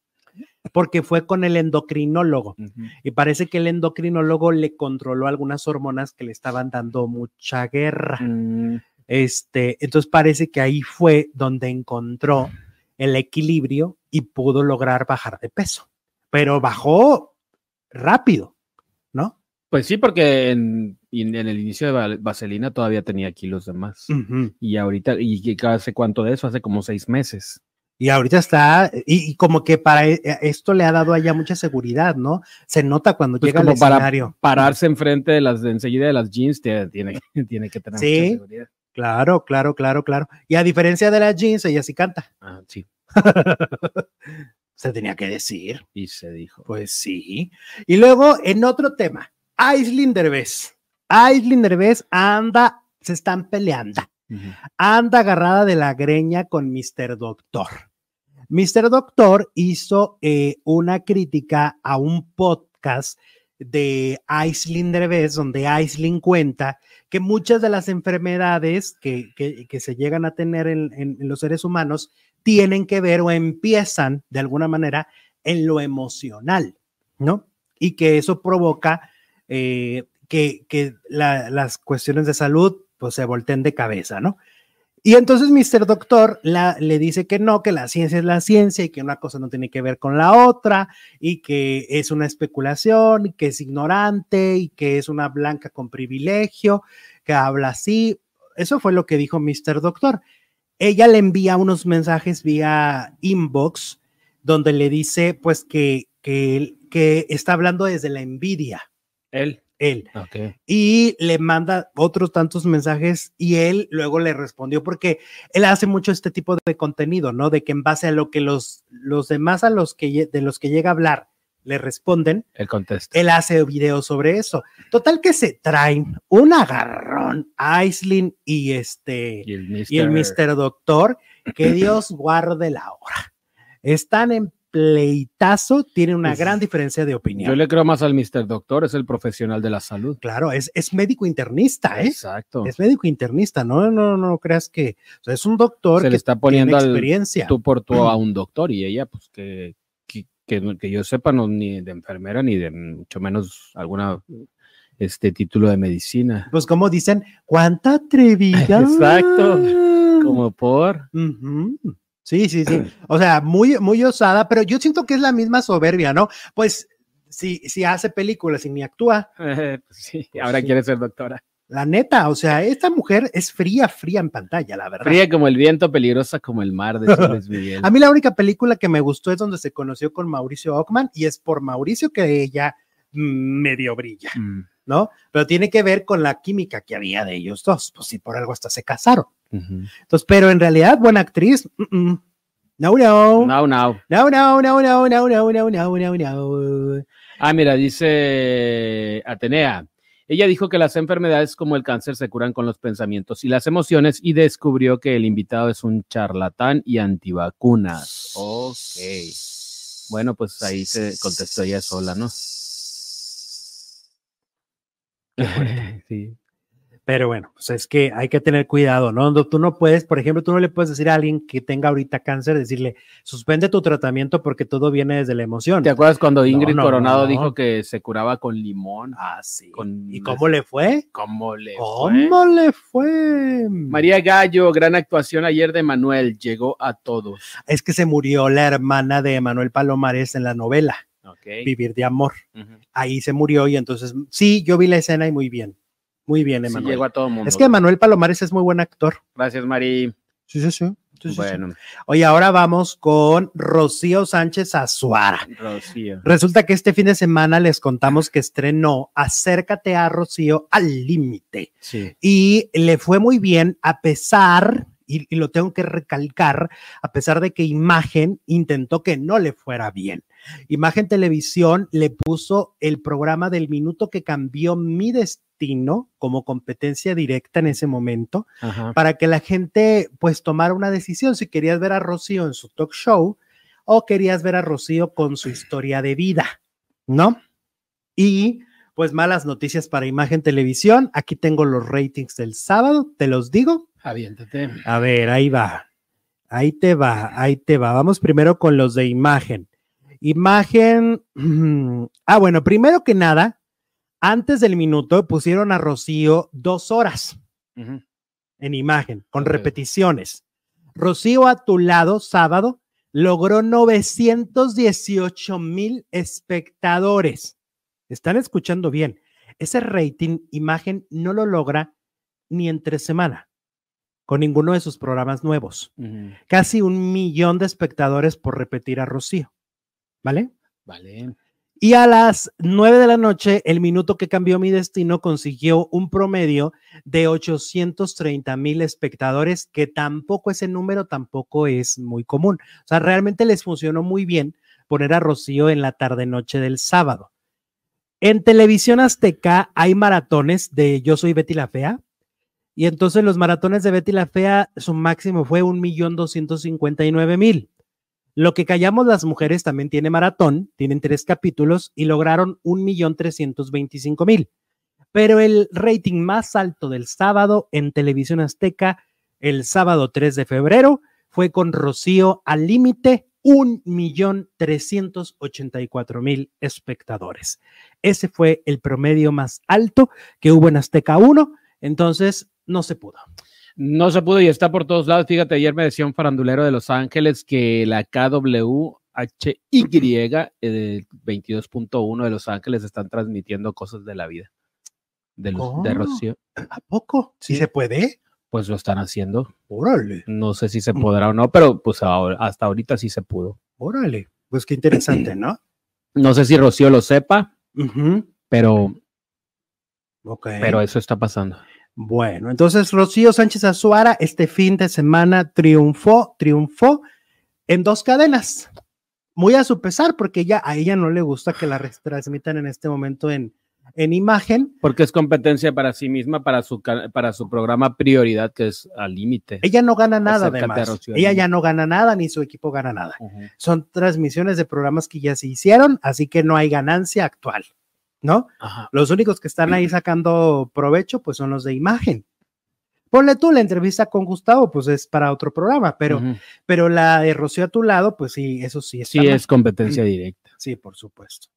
porque fue con el endocrinólogo. Y parece que el endocrinólogo le controló algunas hormonas que le estaban dando mucha guerra. Mm, Este, entonces parece que ahí fue donde encontró el equilibrio y pudo lograr bajar de peso. Pero bajó rápido, ¿no? Pues sí, porque en, en el inicio de Vaselina todavía tenía kilos de más. Y ahorita, ¿y hace cuánto de eso? Hace como seis meses. Y ahorita está, y, como que para e, e, esto le ha dado allá mucha seguridad, ¿no? Se nota cuando pues llega al escenario. Para pararse enfrente de las, de enseguida de las jeans, tiene, tiene que tener mucha seguridad. Claro, claro, claro, claro. Y a diferencia de las jeans, ella sí canta. Ah, sí. se tenía que decir. Y se dijo. Pues sí. Y luego, en otro tema, Aislinn Derbez. Aislinn Derbez anda, se están peleando. Anda agarrada de la greña con Mr. Doctor. Mr. Doctor hizo eh, una crítica a un podcast de Aislinn Derbez, donde Aislinn cuenta que muchas de las enfermedades que, se llegan a tener en, los seres humanos tienen que ver o empiezan de alguna manera en lo emocional, ¿no? Y que eso provoca eh, que, las cuestiones de salud pues se volteen de cabeza, ¿no? Y entonces Mr. Doctor la, le dice que no, que la ciencia es la ciencia y que una cosa no tiene que ver con la otra y que es una especulación y que es ignorante y que es una blanca con privilegio, que habla así. Eso fue lo que dijo Mr. Doctor. Ella le envía unos mensajes vía inbox donde le dice pues que, que, que está hablando desde la envidia. Él él. Y le manda otros tantos mensajes y él luego le respondió porque él hace mucho este tipo de contenido, ¿no? De que en base a lo que los, los demás a los que de los que llega a hablar le responden, él contesta. Él hace videos sobre eso. Total que se traen un agarrón Aislinn y este y el y el Mister Doctor, que Dios guarde la hora. Están en pleitazo tiene una gran diferencia de opinión. Yo le creo más al Mr. Doctor, es el profesional de la salud. Claro, es, es médico internista, ¿eh? Exacto. Es médico internista, no, no, no, creas que o sea, es un doctor Se que le está poniendo tiene experiencia. tú por tú a un doctor y ella, pues que, que, que, yo sepa, no ni de enfermera ni de mucho menos alguna este título de medicina. Pues como dicen, cuánta atrevida. Exacto. Como por. Sí, sí, sí. O sea, muy, muy osada, pero yo siento que es la misma soberbia, ¿no? Pues si, si hace películas y ni actúa. Pues sí, pues ahora quiere ser doctora. La neta, o sea, esta mujer es fría, fría en pantalla, la verdad. Fría como el viento, peligrosa como el mar, de Miguel. A mí la única película que me gustó es donde se conoció con Mauricio Ockman y es por Mauricio que ella medio brilla, mm. ¿No? Pero tiene que ver con la química que había de ellos dos, pues si por algo hasta se casaron. Entonces, pero en realidad, buena actriz. No, no. No, no. No, no, no, no, no, no, no, no, no, no. Ah, mira, dice Atenea. Ella dijo que las enfermedades como el cáncer se curan con los pensamientos y las emociones y descubrió que el invitado es un charlatán y antivacunas. Ok. Bueno, pues ahí se contestó ella sola, ¿no? sí. Pero bueno, pues es que hay que tener cuidado, ¿no? Tú no puedes, por ejemplo, tú no le puedes decir a alguien que tenga ahorita cáncer, decirle, suspende tu tratamiento porque todo viene desde la emoción. ¿Te acuerdas cuando Ingrid Coronado dijo que se curaba con limón? Ah, sí. ¿Y cómo le fue? ¿Cómo le fue? ¿Cómo le fue? María Gallo, gran actuación ayer de Manuel, llegó a todos. Es que se murió la hermana de Manuel Palomares en la novela. Vivir de amor. Ahí se murió y entonces, sí, yo vi la escena y muy bien. Muy bien, Emanuel. llegó a todo mundo. Es que Manuel Palomares es muy buen actor. Gracias, Mari. Sí, sí, sí. bueno. Oye, ahora vamos con Rocío Sánchez Azuara. Rocío. Resulta que este fin de semana les contamos que estrenó Acércate a Rocío al límite. Sí. Y le fue muy bien a pesar y, lo tengo que recalcar, a pesar de que Imagen intentó que no le fuera bien. Imagen Televisión le puso el programa del minuto que cambió mi destino como competencia directa en ese momento para que la gente pues tomara una decisión si querías ver a Rocío en su talk show o querías ver a Rocío con su historia de vida, ¿no? Y pues malas noticias para Imagen Televisión. Aquí tengo los ratings del sábado, te los digo. Aviéntate. A ver, ahí va. Ahí te va, ahí te va. Vamos primero con los de imagen. Imagen. Ah, bueno, primero que nada, antes del minuto pusieron a Rocío dos horas en imagen, con repeticiones. Rocío a tu lado, sábado, logró 918 mil espectadores. Están escuchando bien. Ese rating, imagen, no lo logra ni entre semana con ninguno de sus programas nuevos. Casi un millón de espectadores por repetir a Rocío. ¿Vale? Vale. Y a las nueve de la noche, el minuto que cambió mi destino consiguió un promedio de 830 mil espectadores, que tampoco ese número tampoco es muy común. O sea, realmente les funcionó muy bien poner a Rocío en la tarde-noche del sábado. En televisión azteca hay maratones de Yo soy Betty la Fea. Y entonces los maratones de Betty la Fea, su máximo fue un millón doscientos cincuenta y nueve mil. Lo que callamos las mujeres también tiene maratón, tienen tres capítulos y lograron un millón trescientos veinticinco mil. Pero el rating más alto del sábado en televisión azteca, el sábado 3 de febrero, fue con Rocío al límite, un millón trescientos ochenta y cuatro mil espectadores. Ese fue el promedio más alto que hubo en Azteca 1, entonces no se pudo. No se pudo y está por todos lados. Fíjate, ayer me decía un farandulero de Los Ángeles que la KWHY, el 22.1 de Los Ángeles, están transmitiendo cosas de la vida. De, los, de Oh. Rocío. ¿A poco? ¿Sí, Sí. se puede? Pues lo están haciendo. Órale, No sé si se podrá o no, pero pues ahora- hasta ahorita sí se pudo. órale. Pues qué interesante, ¿no? No sé si Rocío lo sepa, pero, Ok. pero eso está pasando. Bueno, entonces Rocío Sánchez Azuara este fin de semana triunfó, triunfó en dos cadenas. Muy a su pesar, porque ella, a ella no le gusta que la retransmitan en este momento en, en imagen. Porque es competencia para sí misma, para su, para su programa prioridad, que es al límite. Ella no gana nada además. Ella ya no gana nada, ni su equipo gana nada. Son transmisiones de programas que ya se hicieron, así que no hay ganancia actual, ¿no? Ajá. Los únicos que están ahí sacando provecho, pues son los de imagen. Ponle tú la entrevista con Gustavo, pues es para otro programa, pero, pero la de Rocío a tu lado, pues sí, eso sí está sí mal. es competencia directa. Sí, por supuesto.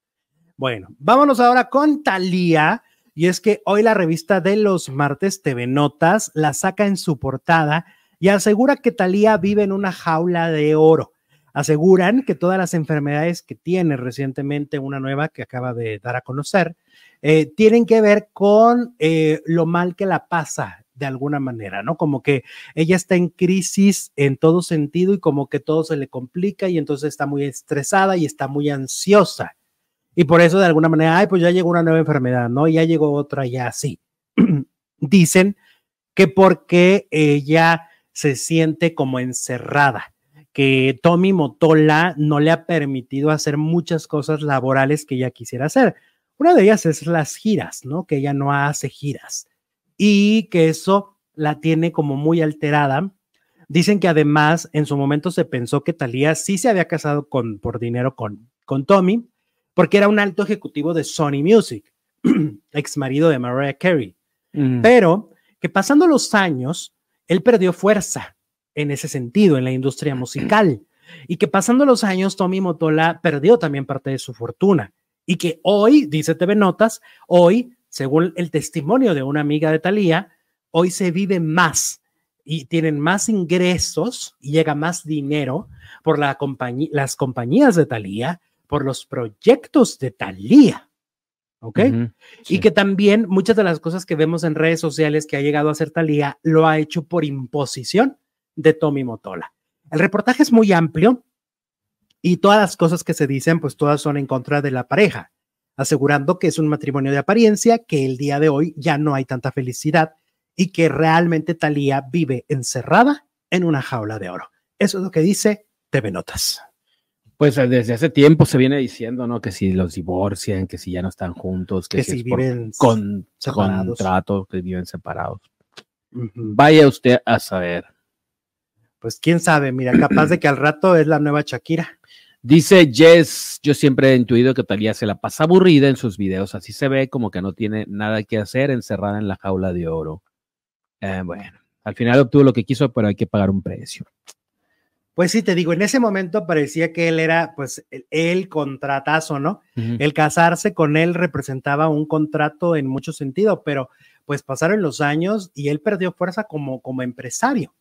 Bueno, vámonos ahora con Talía. Y es que hoy la revista de los martes TV Notas la saca en su portada y asegura que Talía vive en una jaula de oro. Aseguran que todas las enfermedades que tiene recientemente, una nueva que acaba de dar a conocer, eh, tienen que ver con eh, lo mal que la pasa de alguna manera, ¿no? Como que ella está en crisis en todo sentido y como que todo se le complica y entonces está muy estresada y está muy ansiosa. Y por eso de alguna manera, ay, pues ya llegó una nueva enfermedad, ¿no? Ya llegó otra, ya sí. Dicen que porque ella se siente como encerrada, que Tommy Motola no le ha permitido hacer muchas cosas laborales que ella quisiera hacer. Una de ellas es las giras, ¿no? Que ella no hace giras y que eso la tiene como muy alterada. Dicen que además en su momento se pensó que Talía sí se había casado con, por dinero con, con Tommy, porque era un alto ejecutivo de Sony Music, ex marido de Mariah Carey, Ujú. pero que pasando los años, él perdió fuerza en ese sentido, en la industria musical, y que pasando los años, Tommy Motola perdió también parte de su fortuna, y que hoy, dice TV Notas, hoy, según el testimonio de una amiga de Talía, hoy se vive más y tienen más ingresos y llega más dinero por la las compañías de Talía, por los proyectos de Talía. ¿Ok? Y Sí. que también muchas de las cosas que vemos en redes sociales que ha llegado a hacer Talía lo ha hecho por imposición de Tommy Motola. El reportaje es muy amplio y todas las cosas que se dicen, pues todas son en contra de la pareja, asegurando que es un matrimonio de apariencia, que el día de hoy ya no hay tanta felicidad y que realmente Talía vive encerrada en una jaula de oro. Eso es lo que dice TV Notas. Pues desde hace tiempo se viene diciendo, ¿no? Que si los divorcian, que si ya no están juntos, que, Que si, por viven con separados. contrato, que viven separados. Vaya usted a saber. Pues quién sabe, mira, capaz de que al rato es la nueva Shakira. Dice Jess, yo siempre he intuido que Talía se la pasa aburrida en sus videos, así se ve como que no tiene nada que hacer encerrada en la jaula de oro. Eh, bueno, al final obtuvo lo que quiso, pero hay que pagar un precio. Pues sí, te digo, en ese momento parecía que él era, pues, el, el contratazo, ¿no? El casarse con él representaba un contrato en mucho sentido, pero pues pasaron los años y él perdió fuerza como, como empresario.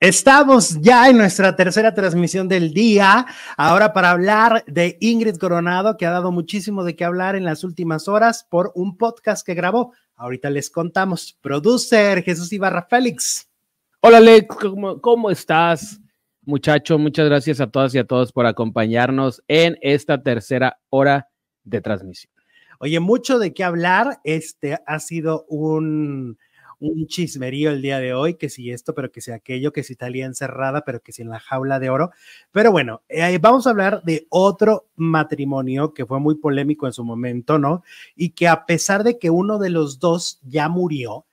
Estamos ya en nuestra tercera transmisión del día, ahora para hablar de Ingrid Coronado, que ha dado muchísimo de qué hablar en las últimas horas por un podcast que grabó. Ahorita les contamos. Producer Jesús Ibarra Félix. Hola, Alex, ¿cómo, cómo estás? Muchacho, muchas gracias a todas y a todos por acompañarnos en esta tercera hora de transmisión. Oye, mucho de qué hablar. Este ha sido un un chismerío el día de hoy, que si esto, pero que si aquello, que si Italia encerrada, pero que si en la jaula de oro. Pero bueno, eh, vamos a hablar de otro matrimonio que fue muy polémico en su momento, ¿no? Y que a pesar de que uno de los dos ya murió,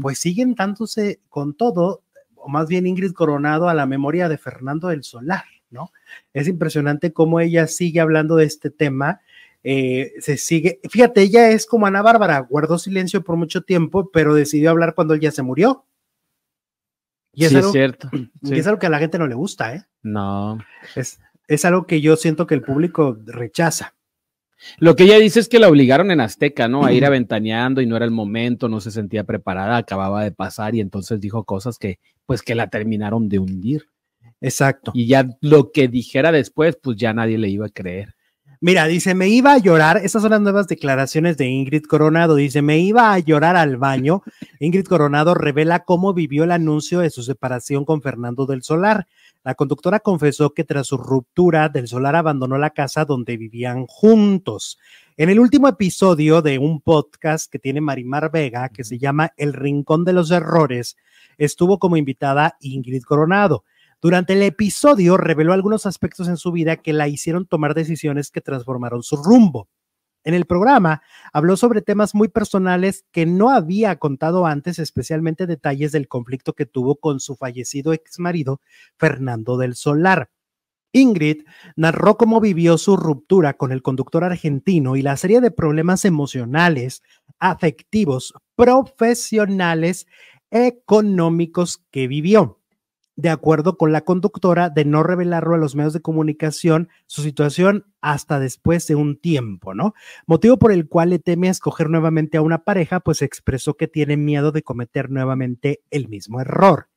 pues siguen dándose con todo, o más bien Ingrid Coronado a la memoria de Fernando del Solar, ¿no? Es impresionante cómo ella sigue hablando de este tema eh, se sigue. Fíjate, ella es como Ana Bárbara, guardó silencio por mucho tiempo, pero decidió hablar cuando él ya se murió. Y es, algo, cierto. Y es algo que a la gente no le gusta, ¿eh? No. Es, es algo que yo siento que el público rechaza. Lo que ella dice es que la obligaron en Azteca, ¿no? A ir aventaneando y no era el momento, no se sentía preparada, acababa de pasar y entonces dijo cosas que, pues, que la terminaron de hundir. Exacto. Y ya lo que dijera después, pues ya nadie le iba a creer. Mira, dice, me iba a llorar. Estas son las nuevas declaraciones de Ingrid Coronado. Dice, me iba a llorar al baño. Ingrid Coronado revela cómo vivió el anuncio de su separación con Fernando del Solar. La conductora confesó que tras su ruptura, del Solar abandonó la casa donde vivían juntos. En el último episodio de un podcast que tiene Marimar Vega, que se llama El Rincón de los Errores, estuvo como invitada Ingrid Coronado. Durante el episodio reveló algunos aspectos en su vida que la hicieron tomar decisiones que transformaron su rumbo. En el programa habló sobre temas muy personales que no había contado antes, especialmente detalles del conflicto que tuvo con su fallecido ex marido, Fernando del Solar. Ingrid narró cómo vivió su ruptura con el conductor argentino y la serie de problemas emocionales, afectivos, profesionales, económicos que vivió de acuerdo con la conductora, de no revelarlo a los medios de comunicación su situación hasta después de un tiempo, ¿no? Motivo por el cual le teme escoger nuevamente a una pareja, pues expresó que tiene miedo de cometer nuevamente el mismo error.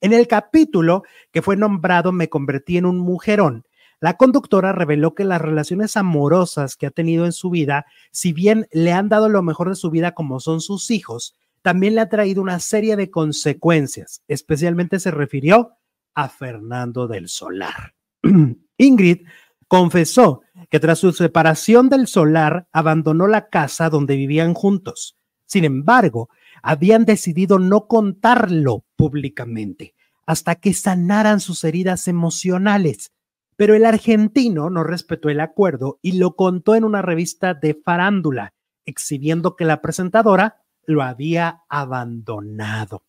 En el capítulo que fue nombrado Me convertí en un mujerón, la conductora reveló que las relaciones amorosas que ha tenido en su vida, si bien le han dado lo mejor de su vida como son sus hijos, también le ha traído una serie de consecuencias. Especialmente se refirió a Fernando del Solar. Ingrid confesó que tras su separación del Solar abandonó la casa donde vivían juntos. Sin embargo, habían decidido no contarlo públicamente hasta que sanaran sus heridas emocionales. Pero el argentino no respetó el acuerdo y lo contó en una revista de farándula, exhibiendo que la presentadora lo había abandonado.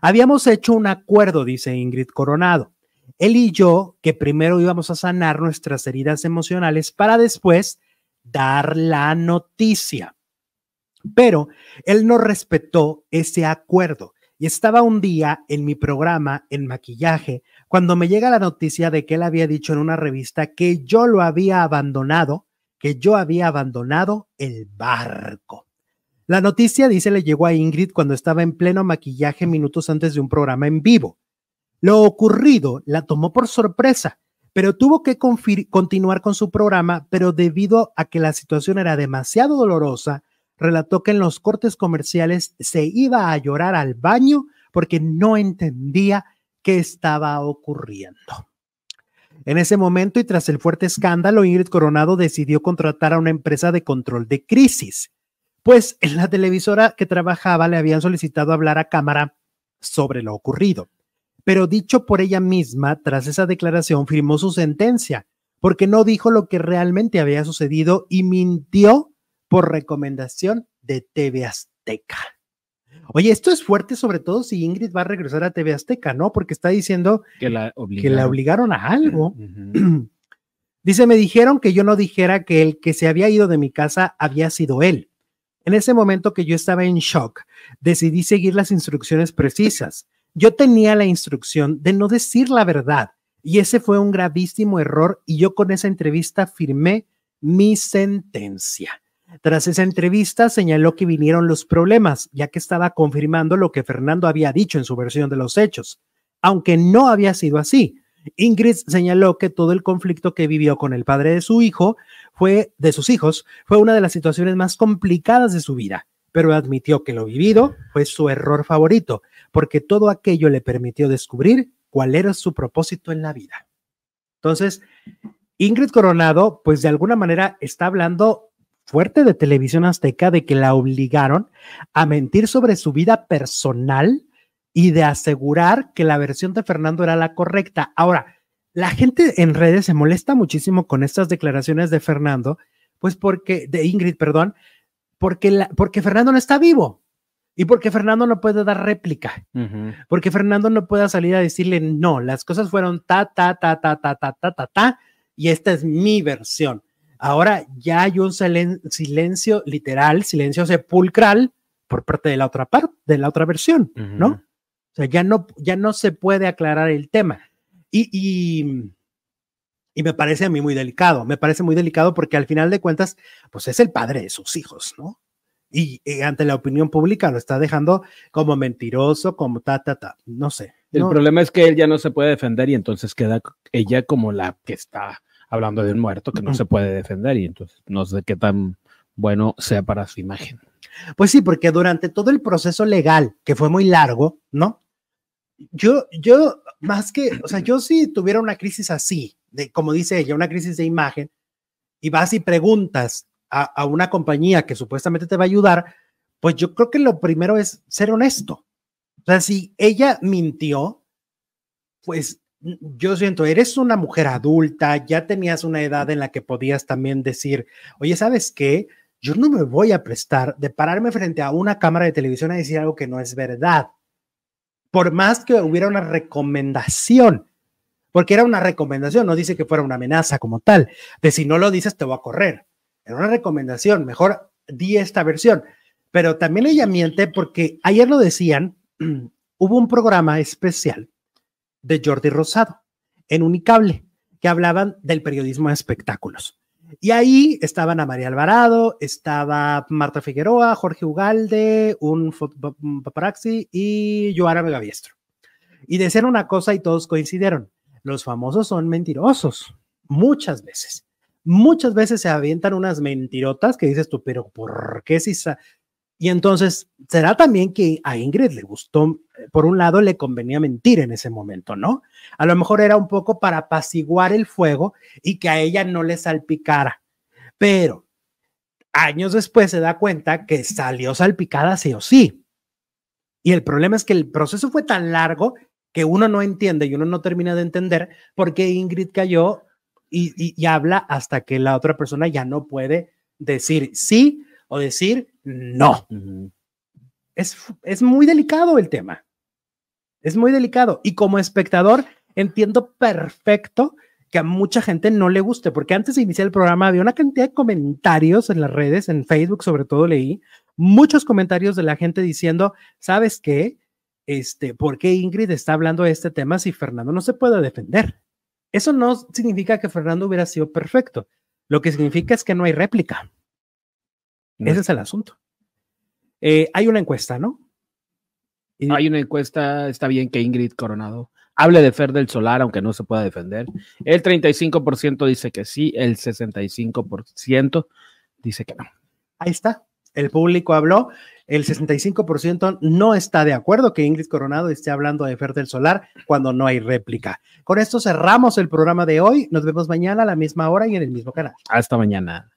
Habíamos hecho un acuerdo, dice Ingrid Coronado. Él y yo, que primero íbamos a sanar nuestras heridas emocionales para después dar la noticia. Pero él no respetó ese acuerdo y estaba un día en mi programa en maquillaje cuando me llega la noticia de que él había dicho en una revista que yo lo había abandonado, que yo había abandonado el barco. La noticia, dice, le llegó a Ingrid cuando estaba en pleno maquillaje minutos antes de un programa en vivo. Lo ocurrido la tomó por sorpresa, pero tuvo que continuar con su programa, pero debido a que la situación era demasiado dolorosa, relató que en los cortes comerciales se iba a llorar al baño porque no entendía qué estaba ocurriendo. En ese momento y tras el fuerte escándalo, Ingrid Coronado decidió contratar a una empresa de control de crisis pues en la televisora que trabajaba le habían solicitado hablar a cámara sobre lo ocurrido. Pero dicho por ella misma, tras esa declaración firmó su sentencia, porque no dijo lo que realmente había sucedido y mintió por recomendación de TV Azteca. Oye, esto es fuerte, sobre todo si Ingrid va a regresar a TV Azteca, ¿no? Porque está diciendo que la obligaron, a algo. Dice, me dijeron que yo no dijera que el que se había ido de mi casa había sido él. En ese momento que yo estaba en shock, decidí seguir las instrucciones precisas. Yo tenía la instrucción de no decir la verdad y ese fue un gravísimo error y yo con esa entrevista firmé mi sentencia. Tras esa entrevista señaló que vinieron los problemas, ya que estaba confirmando lo que Fernando había dicho en su versión de los hechos. aunque no había sido así. Ingrid señaló que todo el conflicto que vivió con el padre de su hijo fue de sus hijos fue una de las situaciones más complicadas de su vida, pero admitió que lo vivido fue su error favorito, porque todo aquello le permitió descubrir cuál era su propósito en la vida. Entonces, Ingrid Coronado, pues de alguna manera está hablando fuerte de televisión azteca de que la obligaron a mentir sobre su vida personal y de asegurar que la versión de Fernando era la correcta. Ahora, la gente en redes se molesta muchísimo con estas declaraciones de Fernando, pues porque, de Ingrid, perdón, porque, la, porque Fernando no está vivo y porque Fernando no puede dar réplica, porque Fernando no puede salir a decirle, no, las cosas fueron ta, ta, ta, ta, ta, ta, ta, ta, ta, y esta es mi versión. Ahora ya hay un silencio literal, silencio sepulcral por parte de la otra parte, de la otra versión, ¿no? O sea, ya no, ya no se puede aclarar el tema. Y, y, y, me parece a mí muy delicado, me parece muy delicado porque al final de cuentas, pues es el padre de sus hijos, ¿no? Y, ante la opinión pública lo está dejando como mentiroso, como ta, ta, ta, no sé. El problema es que él ya no se puede defender y entonces queda ella como la que está hablando de un muerto que no se puede defender y entonces no sé qué tan bueno sea para su imagen. Pues sí, porque durante todo el proceso legal, que fue muy largo, ¿no? Yo, yo, más que, o sea, yo si tuviera una crisis así, de, como dice ella, una crisis de imagen, y vas y preguntas a, a una compañía que supuestamente te va a ayudar, pues yo creo que lo primero es ser honesto. O sea, si ella mintió, pues yo siento, eres una mujer adulta, ya tenías una edad en la que podías también decir, oye, ¿sabes qué? Yo no me voy a prestar de pararme frente a una cámara de televisión a decir algo que no es verdad. Por más que hubiera una recomendación, porque era una recomendación, no dice que fuera una amenaza como tal, de si no lo dices te voy a correr. Era una recomendación, mejor di esta versión. Pero también ella miente porque ayer lo decían, hubo un programa especial de Jordi Rosado en Unicable, que hablaban del periodismo de espectáculos. Y ahí estaban a María Alvarado, estaba Marta Figueroa, Jorge Ugalde, un paparazzi y Joana Megaviestro. Y decían una cosa y todos coincidieron. Los famosos son mentirosos, muchas veces. Muchas veces se avientan unas mentirotas que dices tú, pero ¿por qué si y entonces, será también que a Ingrid le gustó, eh, por un lado, le convenía mentir en ese momento, ¿no? A lo mejor era un poco para apaciguar el fuego y que a ella no le salpicara. Pero años después se da cuenta que salió salpicada sí o sí. Y el problema es que el proceso fue tan largo que uno no entiende y uno no termina de entender por qué Ingrid cayó y, y habla hasta que la otra persona ya no puede decir sí o decir no. es, es muy delicado el tema. Es muy delicado. Y como espectador, entiendo perfecto que a mucha gente no le guste, porque antes de iniciar el programa había una cantidad de comentarios en las redes, en Facebook sobre todo leí, muchos comentarios de la gente diciendo, ¿sabes qué? Este, ¿por qué Ingrid está hablando de este tema si Fernando no se puede defender? Eso no significa que Fernando hubiera sido perfecto. Lo que significa es que no hay réplica. Ese es el asunto. Eh, hay una encuesta, ¿no? Hay una encuesta, está bien que Ingrid Coronado hable de Fer del Solar, aunque no se pueda defender. El 35% dice que sí, el 65% dice que no. Ahí está. El público habló, el 65% no está de acuerdo que Ingrid Coronado esté hablando de Fer del Solar cuando no hay réplica. Con esto cerramos el programa de hoy. Nos vemos mañana a la misma hora y en el mismo canal. Hasta mañana.